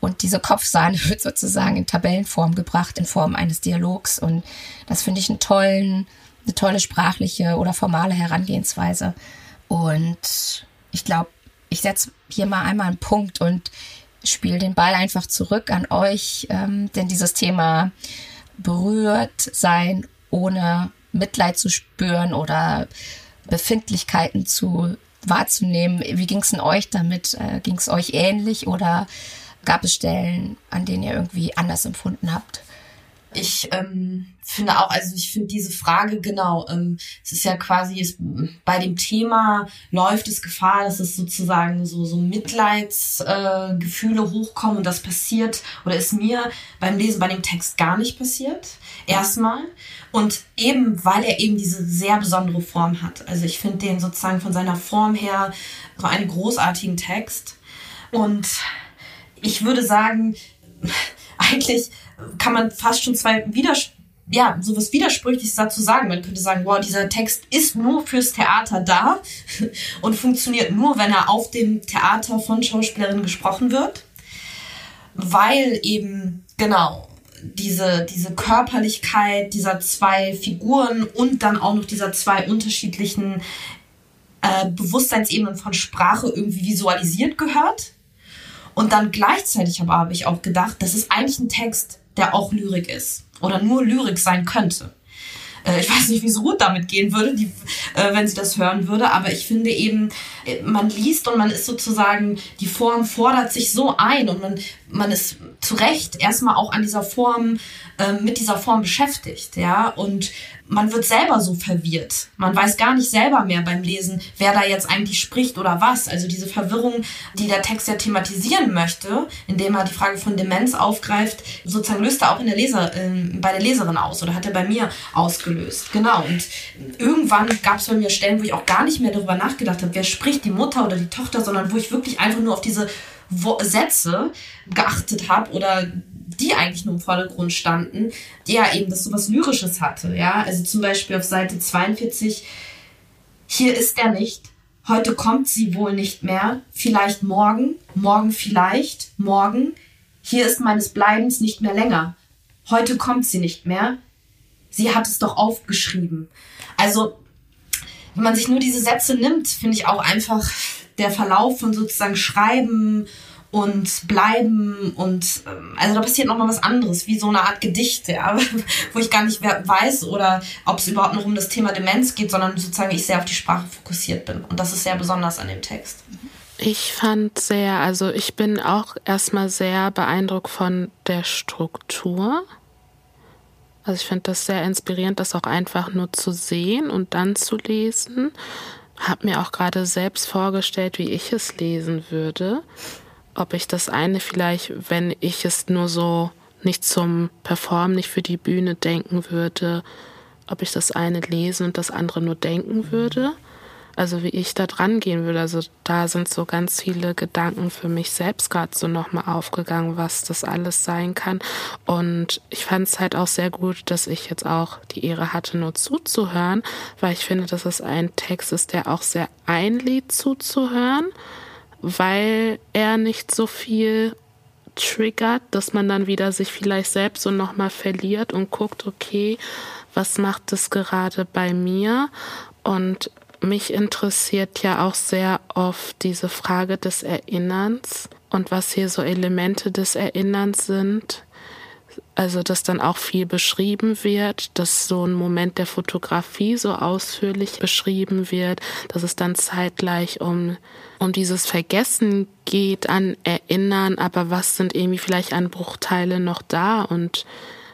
Und diese Kopfsahne *laughs* wird sozusagen in Tabellenform gebracht, in Form eines Dialogs. Und das finde ich einen tollen, eine tolle sprachliche oder formale Herangehensweise. Und ich glaube, ich setze hier mal einmal einen Punkt und spiele den Ball einfach zurück an euch, ähm, denn dieses Thema berührt sein, ohne Mitleid zu spüren oder Befindlichkeiten zu wahrzunehmen. Wie ging es denn euch damit? Äh, ging es euch ähnlich oder gab es Stellen, an denen ihr irgendwie anders empfunden habt? Ich ähm, finde auch, also ich finde diese Frage genau, ähm, es ist ja quasi, es, bei dem Thema läuft es Gefahr, dass es sozusagen so, so Mitleidsgefühle äh, hochkommen und das passiert oder ist mir beim Lesen bei dem Text gar nicht passiert. Erstmal. Und eben, weil er eben diese sehr besondere Form hat. Also ich finde den sozusagen von seiner Form her so einen großartigen Text. Und ich würde sagen, *laughs* eigentlich kann man fast schon zwei Widersprüche ja, sowas Widersprüchliches dazu sagen. Man könnte sagen, wow, dieser Text ist nur fürs Theater da *laughs* und funktioniert nur, wenn er auf dem Theater von Schauspielerinnen gesprochen wird. Weil eben, genau, diese, diese Körperlichkeit dieser zwei Figuren und dann auch noch dieser zwei unterschiedlichen äh, Bewusstseinsebenen von Sprache irgendwie visualisiert gehört. Und dann gleichzeitig aber habe ich auch gedacht, das ist eigentlich ein Text, der auch Lyrik ist oder nur Lyrik sein könnte. Äh, ich weiß nicht, wie es Ruth damit gehen würde, die, äh, wenn sie das hören würde, aber ich finde eben, äh, man liest und man ist sozusagen, die Form fordert sich so ein und man, man ist zu Recht erstmal auch an dieser Form, äh, mit dieser Form beschäftigt, ja, und man wird selber so verwirrt. Man weiß gar nicht selber mehr beim Lesen, wer da jetzt eigentlich spricht oder was. Also diese Verwirrung, die der Text ja thematisieren möchte, indem er die Frage von Demenz aufgreift, sozusagen löst er auch in der Leser, äh, bei der Leserin aus oder hat er bei mir ausgelöst. Genau. Und irgendwann gab es bei mir Stellen, wo ich auch gar nicht mehr darüber nachgedacht habe, wer spricht, die Mutter oder die Tochter, sondern wo ich wirklich einfach nur auf diese Wo Sätze geachtet habe oder die eigentlich nur im Vordergrund standen, ja eben das so was Lyrisches hatte, ja. Also zum Beispiel auf Seite 42, hier ist er nicht, heute kommt sie wohl nicht mehr, vielleicht morgen, morgen vielleicht, morgen, hier ist meines Bleibens nicht mehr länger, heute kommt sie nicht mehr, sie hat es doch aufgeschrieben. Also, wenn man sich nur diese Sätze nimmt, finde ich auch einfach der Verlauf von sozusagen Schreiben und bleiben und ähm, also da passiert noch mal was anderes, wie so eine Art Gedicht, ja, *laughs* wo ich gar nicht weiß oder ob es überhaupt noch um das Thema Demenz geht, sondern sozusagen ich sehr auf die Sprache fokussiert bin und das ist sehr besonders an dem Text. Ich fand sehr, also ich bin auch erstmal sehr beeindruckt von der Struktur. Also ich finde das sehr inspirierend, das auch einfach nur zu sehen und dann zu lesen. Hab mir auch gerade selbst vorgestellt, wie ich es lesen würde ob ich das eine vielleicht, wenn ich es nur so nicht zum Performen, nicht für die Bühne denken würde, ob ich das eine lesen und das andere nur denken würde. Also wie ich da dran gehen würde. Also da sind so ganz viele Gedanken für mich selbst gerade so nochmal aufgegangen, was das alles sein kann. Und ich fand es halt auch sehr gut, dass ich jetzt auch die Ehre hatte, nur zuzuhören, weil ich finde, dass es ein Text ist, der auch sehr einlädt zuzuhören weil er nicht so viel triggert, dass man dann wieder sich vielleicht selbst so nochmal verliert und guckt, okay, was macht es gerade bei mir? Und mich interessiert ja auch sehr oft diese Frage des Erinnerns und was hier so Elemente des Erinnerns sind. Also dass dann auch viel beschrieben wird, dass so ein Moment der Fotografie so ausführlich beschrieben wird, dass es dann zeitgleich um, um dieses Vergessen geht an Erinnern, aber was sind irgendwie vielleicht an Bruchteile noch da? Und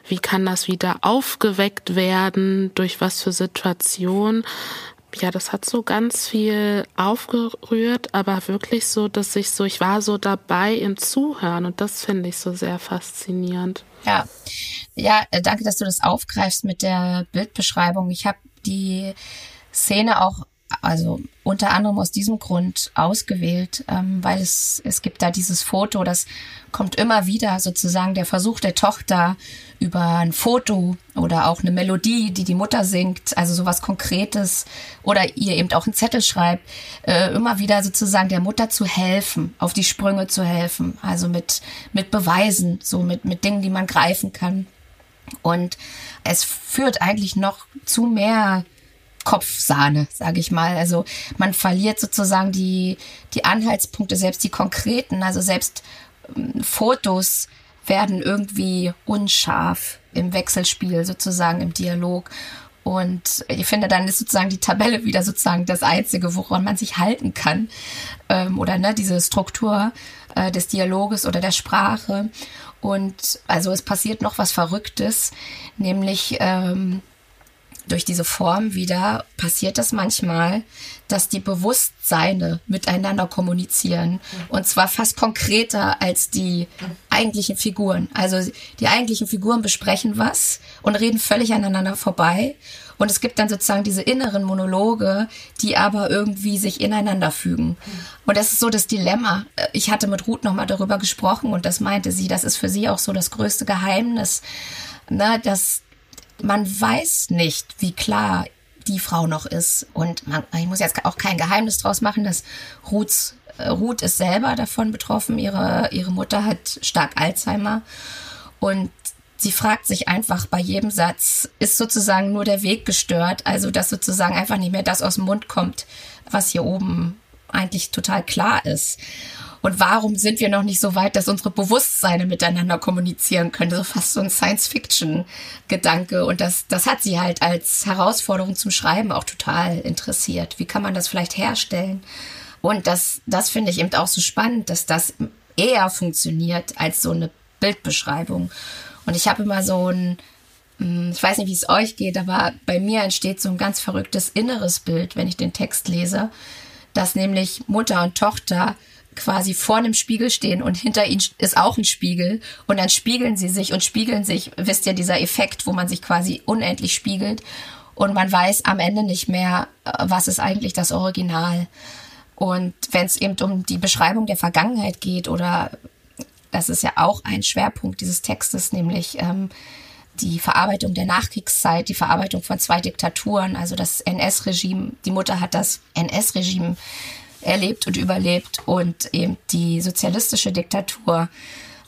wie kann das wieder aufgeweckt werden, durch was für Situation ja, das hat so ganz viel aufgerührt, aber wirklich so, dass ich so, ich war so dabei im Zuhören und das finde ich so sehr faszinierend. Ja, ja, äh, danke, dass du das aufgreifst mit der Bildbeschreibung. Ich habe die Szene auch also unter anderem aus diesem Grund ausgewählt, ähm, weil es, es gibt da dieses Foto, das kommt immer wieder sozusagen der Versuch der Tochter über ein Foto oder auch eine Melodie, die die Mutter singt, also sowas Konkretes oder ihr eben auch einen Zettel schreibt, äh, immer wieder sozusagen der Mutter zu helfen, auf die Sprünge zu helfen, also mit, mit Beweisen, so mit, mit Dingen, die man greifen kann. Und es führt eigentlich noch zu mehr Kopfsahne, sage ich mal. Also man verliert sozusagen die, die Anhaltspunkte, selbst die konkreten, also selbst ähm, Fotos werden irgendwie unscharf im Wechselspiel, sozusagen im Dialog. Und ich finde, dann ist sozusagen die Tabelle wieder sozusagen das Einzige, woran man sich halten kann. Ähm, oder ne, diese Struktur äh, des Dialoges oder der Sprache. Und also es passiert noch was Verrücktes, nämlich ähm, durch diese Form wieder passiert es manchmal, dass die Bewusstseine miteinander kommunizieren. Und zwar fast konkreter als die eigentlichen Figuren. Also die eigentlichen Figuren besprechen was und reden völlig aneinander vorbei. Und es gibt dann sozusagen diese inneren Monologe, die aber irgendwie sich ineinander fügen. Und das ist so das Dilemma. Ich hatte mit Ruth nochmal darüber gesprochen und das meinte sie, das ist für sie auch so das größte Geheimnis, ne, dass man weiß nicht, wie klar die Frau noch ist. Und man, ich muss jetzt auch kein Geheimnis draus machen, dass Ruths, äh, Ruth ist selber davon betroffen. Ihre, ihre Mutter hat stark Alzheimer. Und sie fragt sich einfach bei jedem Satz, ist sozusagen nur der Weg gestört? Also, dass sozusagen einfach nicht mehr das aus dem Mund kommt, was hier oben eigentlich total klar ist. Und warum sind wir noch nicht so weit, dass unsere Bewusstseine miteinander kommunizieren können? So fast so ein Science-Fiction-Gedanke. Und das, das hat sie halt als Herausforderung zum Schreiben auch total interessiert. Wie kann man das vielleicht herstellen? Und das, das finde ich eben auch so spannend, dass das eher funktioniert als so eine Bildbeschreibung. Und ich habe immer so ein, hm, ich weiß nicht, wie es euch geht, aber bei mir entsteht so ein ganz verrücktes inneres Bild, wenn ich den Text lese, dass nämlich Mutter und Tochter quasi vor einem Spiegel stehen und hinter ihnen ist auch ein Spiegel und dann spiegeln sie sich und spiegeln sich, wisst ihr, dieser Effekt, wo man sich quasi unendlich spiegelt und man weiß am Ende nicht mehr, äh, was ist eigentlich das Original. Und wenn es eben um die Beschreibung der Vergangenheit geht oder das ist ja auch ein Schwerpunkt dieses Textes, nämlich ähm, die Verarbeitung der Nachkriegszeit, die Verarbeitung von zwei Diktaturen, also das NS-Regime, die Mutter hat das NS-Regime erlebt und überlebt und eben die sozialistische Diktatur.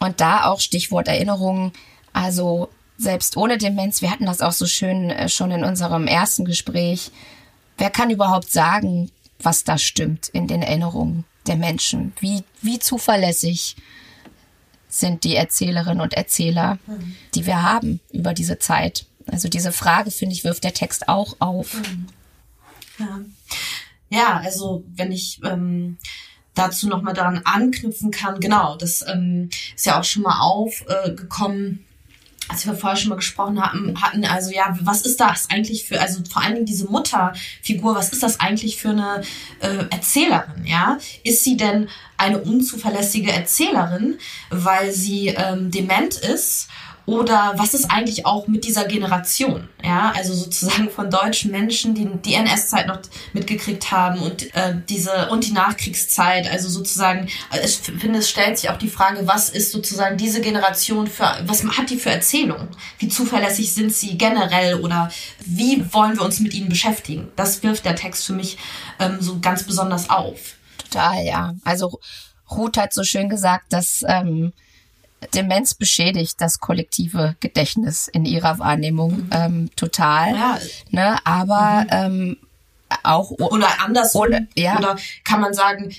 Und da auch Stichwort Erinnerungen, also selbst ohne Demenz, wir hatten das auch so schön äh, schon in unserem ersten Gespräch. Wer kann überhaupt sagen, was da stimmt in den Erinnerungen der Menschen? Wie, wie zuverlässig sind die Erzählerinnen und Erzähler, die wir haben über diese Zeit? Also diese Frage, finde ich, wirft der Text auch auf. Ja. Ja, also wenn ich ähm, dazu nochmal daran anknüpfen kann, genau, das ähm, ist ja auch schon mal aufgekommen. Äh, als wir vorher schon mal gesprochen hatten, hatten, also ja, was ist das eigentlich für, also vor allen Dingen diese Mutterfigur, was ist das eigentlich für eine äh, Erzählerin, ja? Ist sie denn eine unzuverlässige Erzählerin, weil sie ähm, dement ist oder was ist eigentlich auch mit dieser Generation? Ja, also sozusagen von deutschen Menschen, die die NS-Zeit noch mitgekriegt haben und äh, diese und die Nachkriegszeit. Also sozusagen, äh, ich finde, es stellt sich auch die Frage, was ist sozusagen diese Generation für, was hat die für Erzählungen? Wie zuverlässig sind sie generell oder wie wollen wir uns mit ihnen beschäftigen? Das wirft der Text für mich ähm, so ganz besonders auf. Total, ja. Also Ruth hat so schön gesagt, dass ähm, Demenz beschädigt das kollektive Gedächtnis in ihrer Wahrnehmung ähm, total. Ja. Ne? Aber mhm. ähm, auch oder anders oder, ja. oder kann man sagen,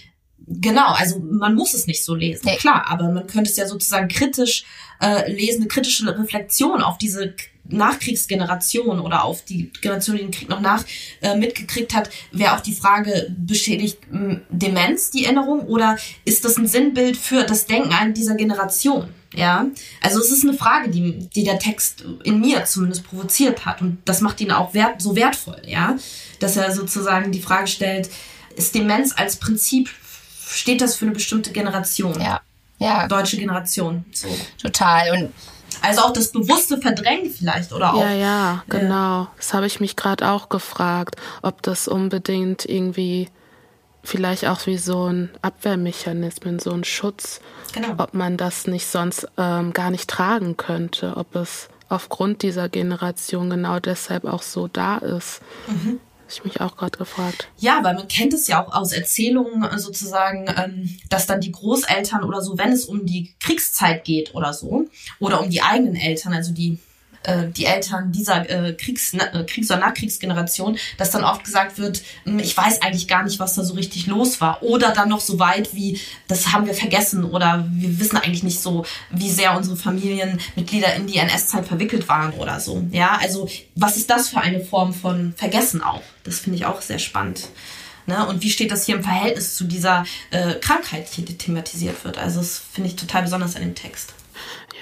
genau, also man muss es nicht so lesen, klar, aber man könnte es ja sozusagen kritisch äh, lesen, eine kritische Reflexion auf diese Nachkriegsgeneration oder auf die Generation, die den Krieg noch nach äh, mitgekriegt hat, wäre auch die Frage, beschädigt äh, Demenz die Erinnerung oder ist das ein Sinnbild für das Denken an dieser Generation? Ja, also es ist eine Frage, die, die der Text in mir zumindest provoziert hat und das macht ihn auch wert, so wertvoll, ja, dass er sozusagen die Frage stellt, ist Demenz als Prinzip, steht das für eine bestimmte Generation? Ja, ja. Deutsche Generation. So. Total und Also auch das bewusste Verdrängen vielleicht oder auch. Ja, ja, genau. Äh, das habe ich mich gerade auch gefragt, ob das unbedingt irgendwie vielleicht auch wie so ein Abwehrmechanismus, so ein Schutz, genau. ob man das nicht sonst ähm, gar nicht tragen könnte, ob es aufgrund dieser Generation genau deshalb auch so da ist. Mhm. Ich mich auch gerade gefragt. Ja, weil man kennt es ja auch aus Erzählungen äh, sozusagen, ähm, dass dann die Großeltern oder so, wenn es um die Kriegszeit geht oder so, oder um die eigenen Eltern, also die äh, die Eltern dieser äh, Kriegs, äh, Kriegs- oder Nachkriegsgeneration, dass dann oft gesagt wird, hm, ich weiß eigentlich gar nicht, was da so richtig los war. Oder dann noch so weit wie, das haben wir vergessen oder wir wissen eigentlich nicht so, wie sehr unsere Familienmitglieder in die NS-Zeit verwickelt waren oder so. Ja, also was ist das für eine Form von Vergessen auch? Das finde ich auch sehr spannend. Ne? Und wie steht das hier im Verhältnis zu dieser äh, Krankheit, die thematisiert wird? Also das finde ich total besonders an dem Text.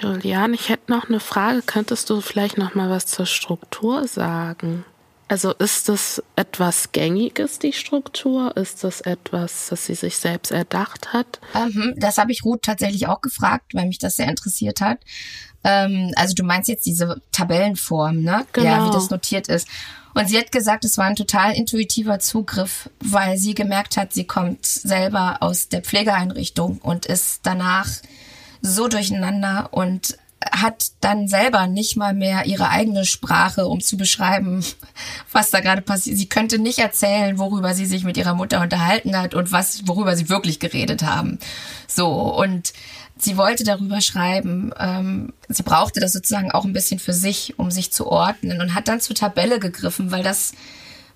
Julian, ich hätte noch eine Frage. Könntest du vielleicht noch mal was zur Struktur sagen? Also ist das etwas Gängiges, die Struktur? Ist das etwas, das sie sich selbst erdacht hat? Ähm, das habe ich Ruth tatsächlich auch gefragt, weil mich das sehr interessiert hat. Ähm, also du meinst jetzt diese Tabellenform, ne? Genau. Ja, wie das notiert ist. Und sie hat gesagt, es war ein total intuitiver Zugriff, weil sie gemerkt hat, sie kommt selber aus der Pflegeeinrichtung und ist danach so durcheinander und hat dann selber nicht mal mehr ihre eigene Sprache, um zu beschreiben, *laughs* was da gerade passiert. Sie könnte nicht erzählen, worüber sie sich mit ihrer Mutter unterhalten hat und was, worüber sie wirklich geredet haben. So und sie wollte darüber schreiben. Ähm, sie brauchte das sozusagen auch ein bisschen für sich, um sich zu ordnen und hat dann zur Tabelle gegriffen, weil das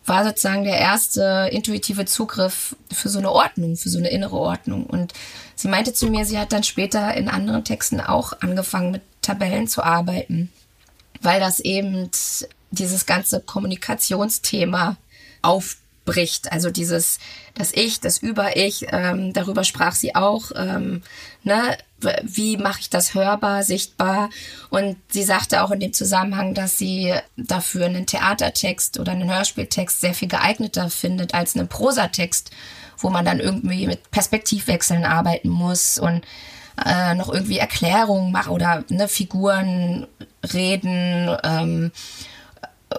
war sozusagen der erste intuitive Zugriff für so eine Ordnung, für so eine innere Ordnung. Und sie meinte zu mir, sie hat dann später in anderen Texten auch angefangen mit Tabellen zu arbeiten, weil das eben dieses ganze Kommunikationsthema aufbricht. Also dieses, das Ich, das Über-Ich, ähm, darüber sprach sie auch. Ähm, ne? Wie mache ich das hörbar, sichtbar? Und sie sagte auch in dem Zusammenhang, dass sie dafür einen Theatertext oder einen Hörspieltext sehr viel geeigneter findet als einen Prosatext, wo man dann irgendwie mit Perspektivwechseln arbeiten muss und äh, noch irgendwie Erklärungen machen oder ne, Figuren reden. Ähm,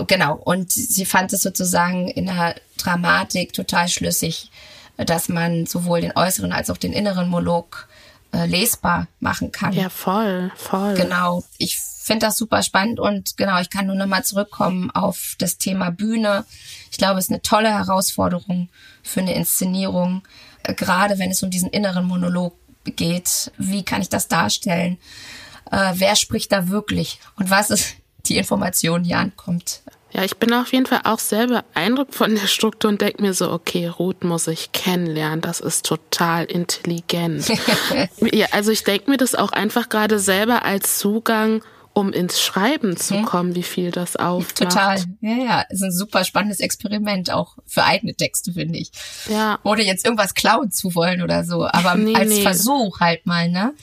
genau. Und sie fand es sozusagen in der Dramatik total schlüssig, dass man sowohl den äußeren als auch den inneren Monolog äh, lesbar machen kann. Ja, voll, voll. Genau. Ich finde das super spannend und genau, ich kann nur nochmal zurückkommen auf das Thema Bühne. Ich glaube, es ist eine tolle Herausforderung für eine Inszenierung, äh, gerade wenn es um diesen inneren Monolog geht. Wie kann ich das darstellen? Äh, wer spricht da wirklich? Und was ist *laughs* die Information, die ankommt? Ja, ich bin auf jeden Fall auch sehr beeindruckt von der Struktur und denke mir so, okay, Ruth muss ich kennenlernen, das ist total intelligent. *laughs* ja, also ich denke mir das auch einfach gerade selber als Zugang, um ins Schreiben zu mhm. kommen, wie viel das aufmacht. Total. Ja, ja, ist ein super spannendes Experiment auch für eigene Texte, finde ich. Ja. Ohne jetzt irgendwas klauen zu wollen oder so, aber *laughs* nee, als nee. Versuch halt mal, ne,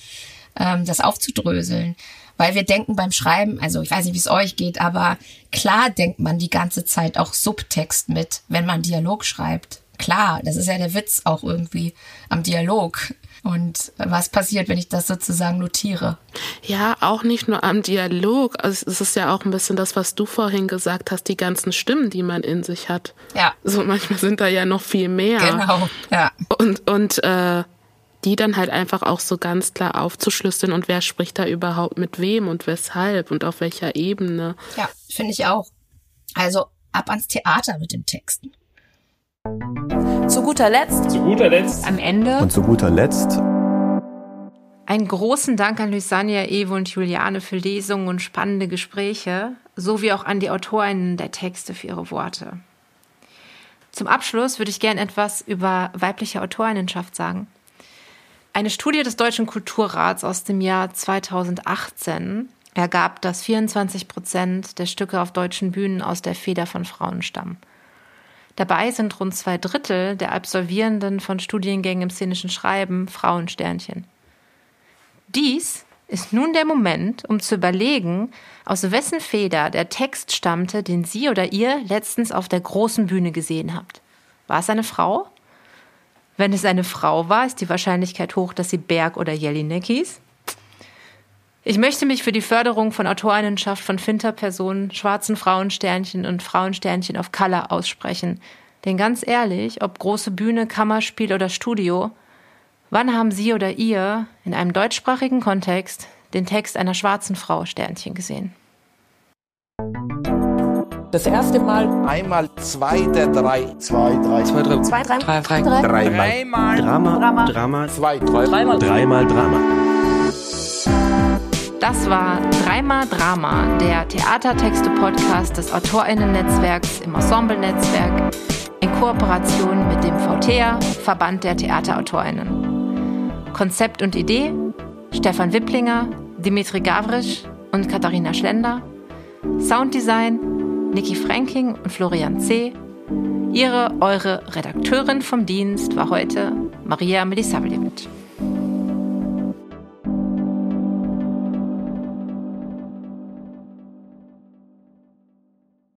ähm, das aufzudröseln. Weil wir denken beim Schreiben, also ich weiß nicht, wie es euch geht, aber klar denkt man die ganze Zeit auch Subtext mit, wenn man Dialog schreibt. Klar, das ist ja der Witz auch irgendwie am Dialog. Und was passiert, wenn ich das sozusagen notiere? Ja, auch nicht nur am Dialog. Also es ist ja auch ein bisschen das, was du vorhin gesagt hast, die ganzen Stimmen, die man in sich hat. Ja. So manchmal sind da ja noch viel mehr. Genau, ja. Und, und äh, die dann halt einfach auch so ganz klar aufzuschlüsseln und wer spricht da überhaupt mit wem und weshalb und auf welcher Ebene. Ja, finde ich auch. Also ab ans Theater mit dem Texten. Zu guter Letzt. Zu guter Letzt. Am Ende. Und zu guter Letzt. Einen großen Dank an Lysania, Evo und Juliane für Lesungen und spannende Gespräche, sowie auch an die Autorinnen der Texte für ihre Worte. Zum Abschluss würde ich gern etwas über weibliche Autorinnenschaft sagen. Eine Studie des Deutschen Kulturrats aus dem Jahr 2018 ergab, dass 24 Prozent der Stücke auf deutschen Bühnen aus der Feder von Frauen stammen. Dabei sind rund zwei Drittel der Absolvierenden von Studiengängen im szenischen Schreiben Frauensternchen. Dies ist nun der Moment, um zu überlegen, aus wessen Feder der Text stammte, den Sie oder ihr letztens auf der großen Bühne gesehen habt. War es eine Frau? Wenn es eine Frau war, ist die Wahrscheinlichkeit hoch, dass sie Berg oder Jelinek hieß. Ich möchte mich für die Förderung von Autorinnenschaft von Finterpersonen, schwarzen Frauensternchen und Frauensternchen auf Color aussprechen. Denn ganz ehrlich, ob große Bühne, Kammerspiel oder Studio, wann haben Sie oder ihr in einem deutschsprachigen Kontext den Text einer schwarzen Frau Sternchen gesehen? Das erste Mal. Einmal zwei der drei. Zwei, drei. Zwei, drei. Zwei, drei. Drei, drei. drei. Dreimal. Drama. Drama. Drama. Zwei, drei. Dreimal. Dreimal Drama. Das war Dreimal Drama, der Theatertexte-Podcast des AutorInnen-Netzwerks im Ensemble-Netzwerk in Kooperation mit dem VTEA, Verband der TheaterautorInnen. Konzept und Idee Stefan Wipplinger, Dimitri Gavrisch und Katharina Schlender. Sounddesign Niki Franking und Florian C. Ihre, eure Redakteurin vom Dienst war heute Maria Milisavljevic.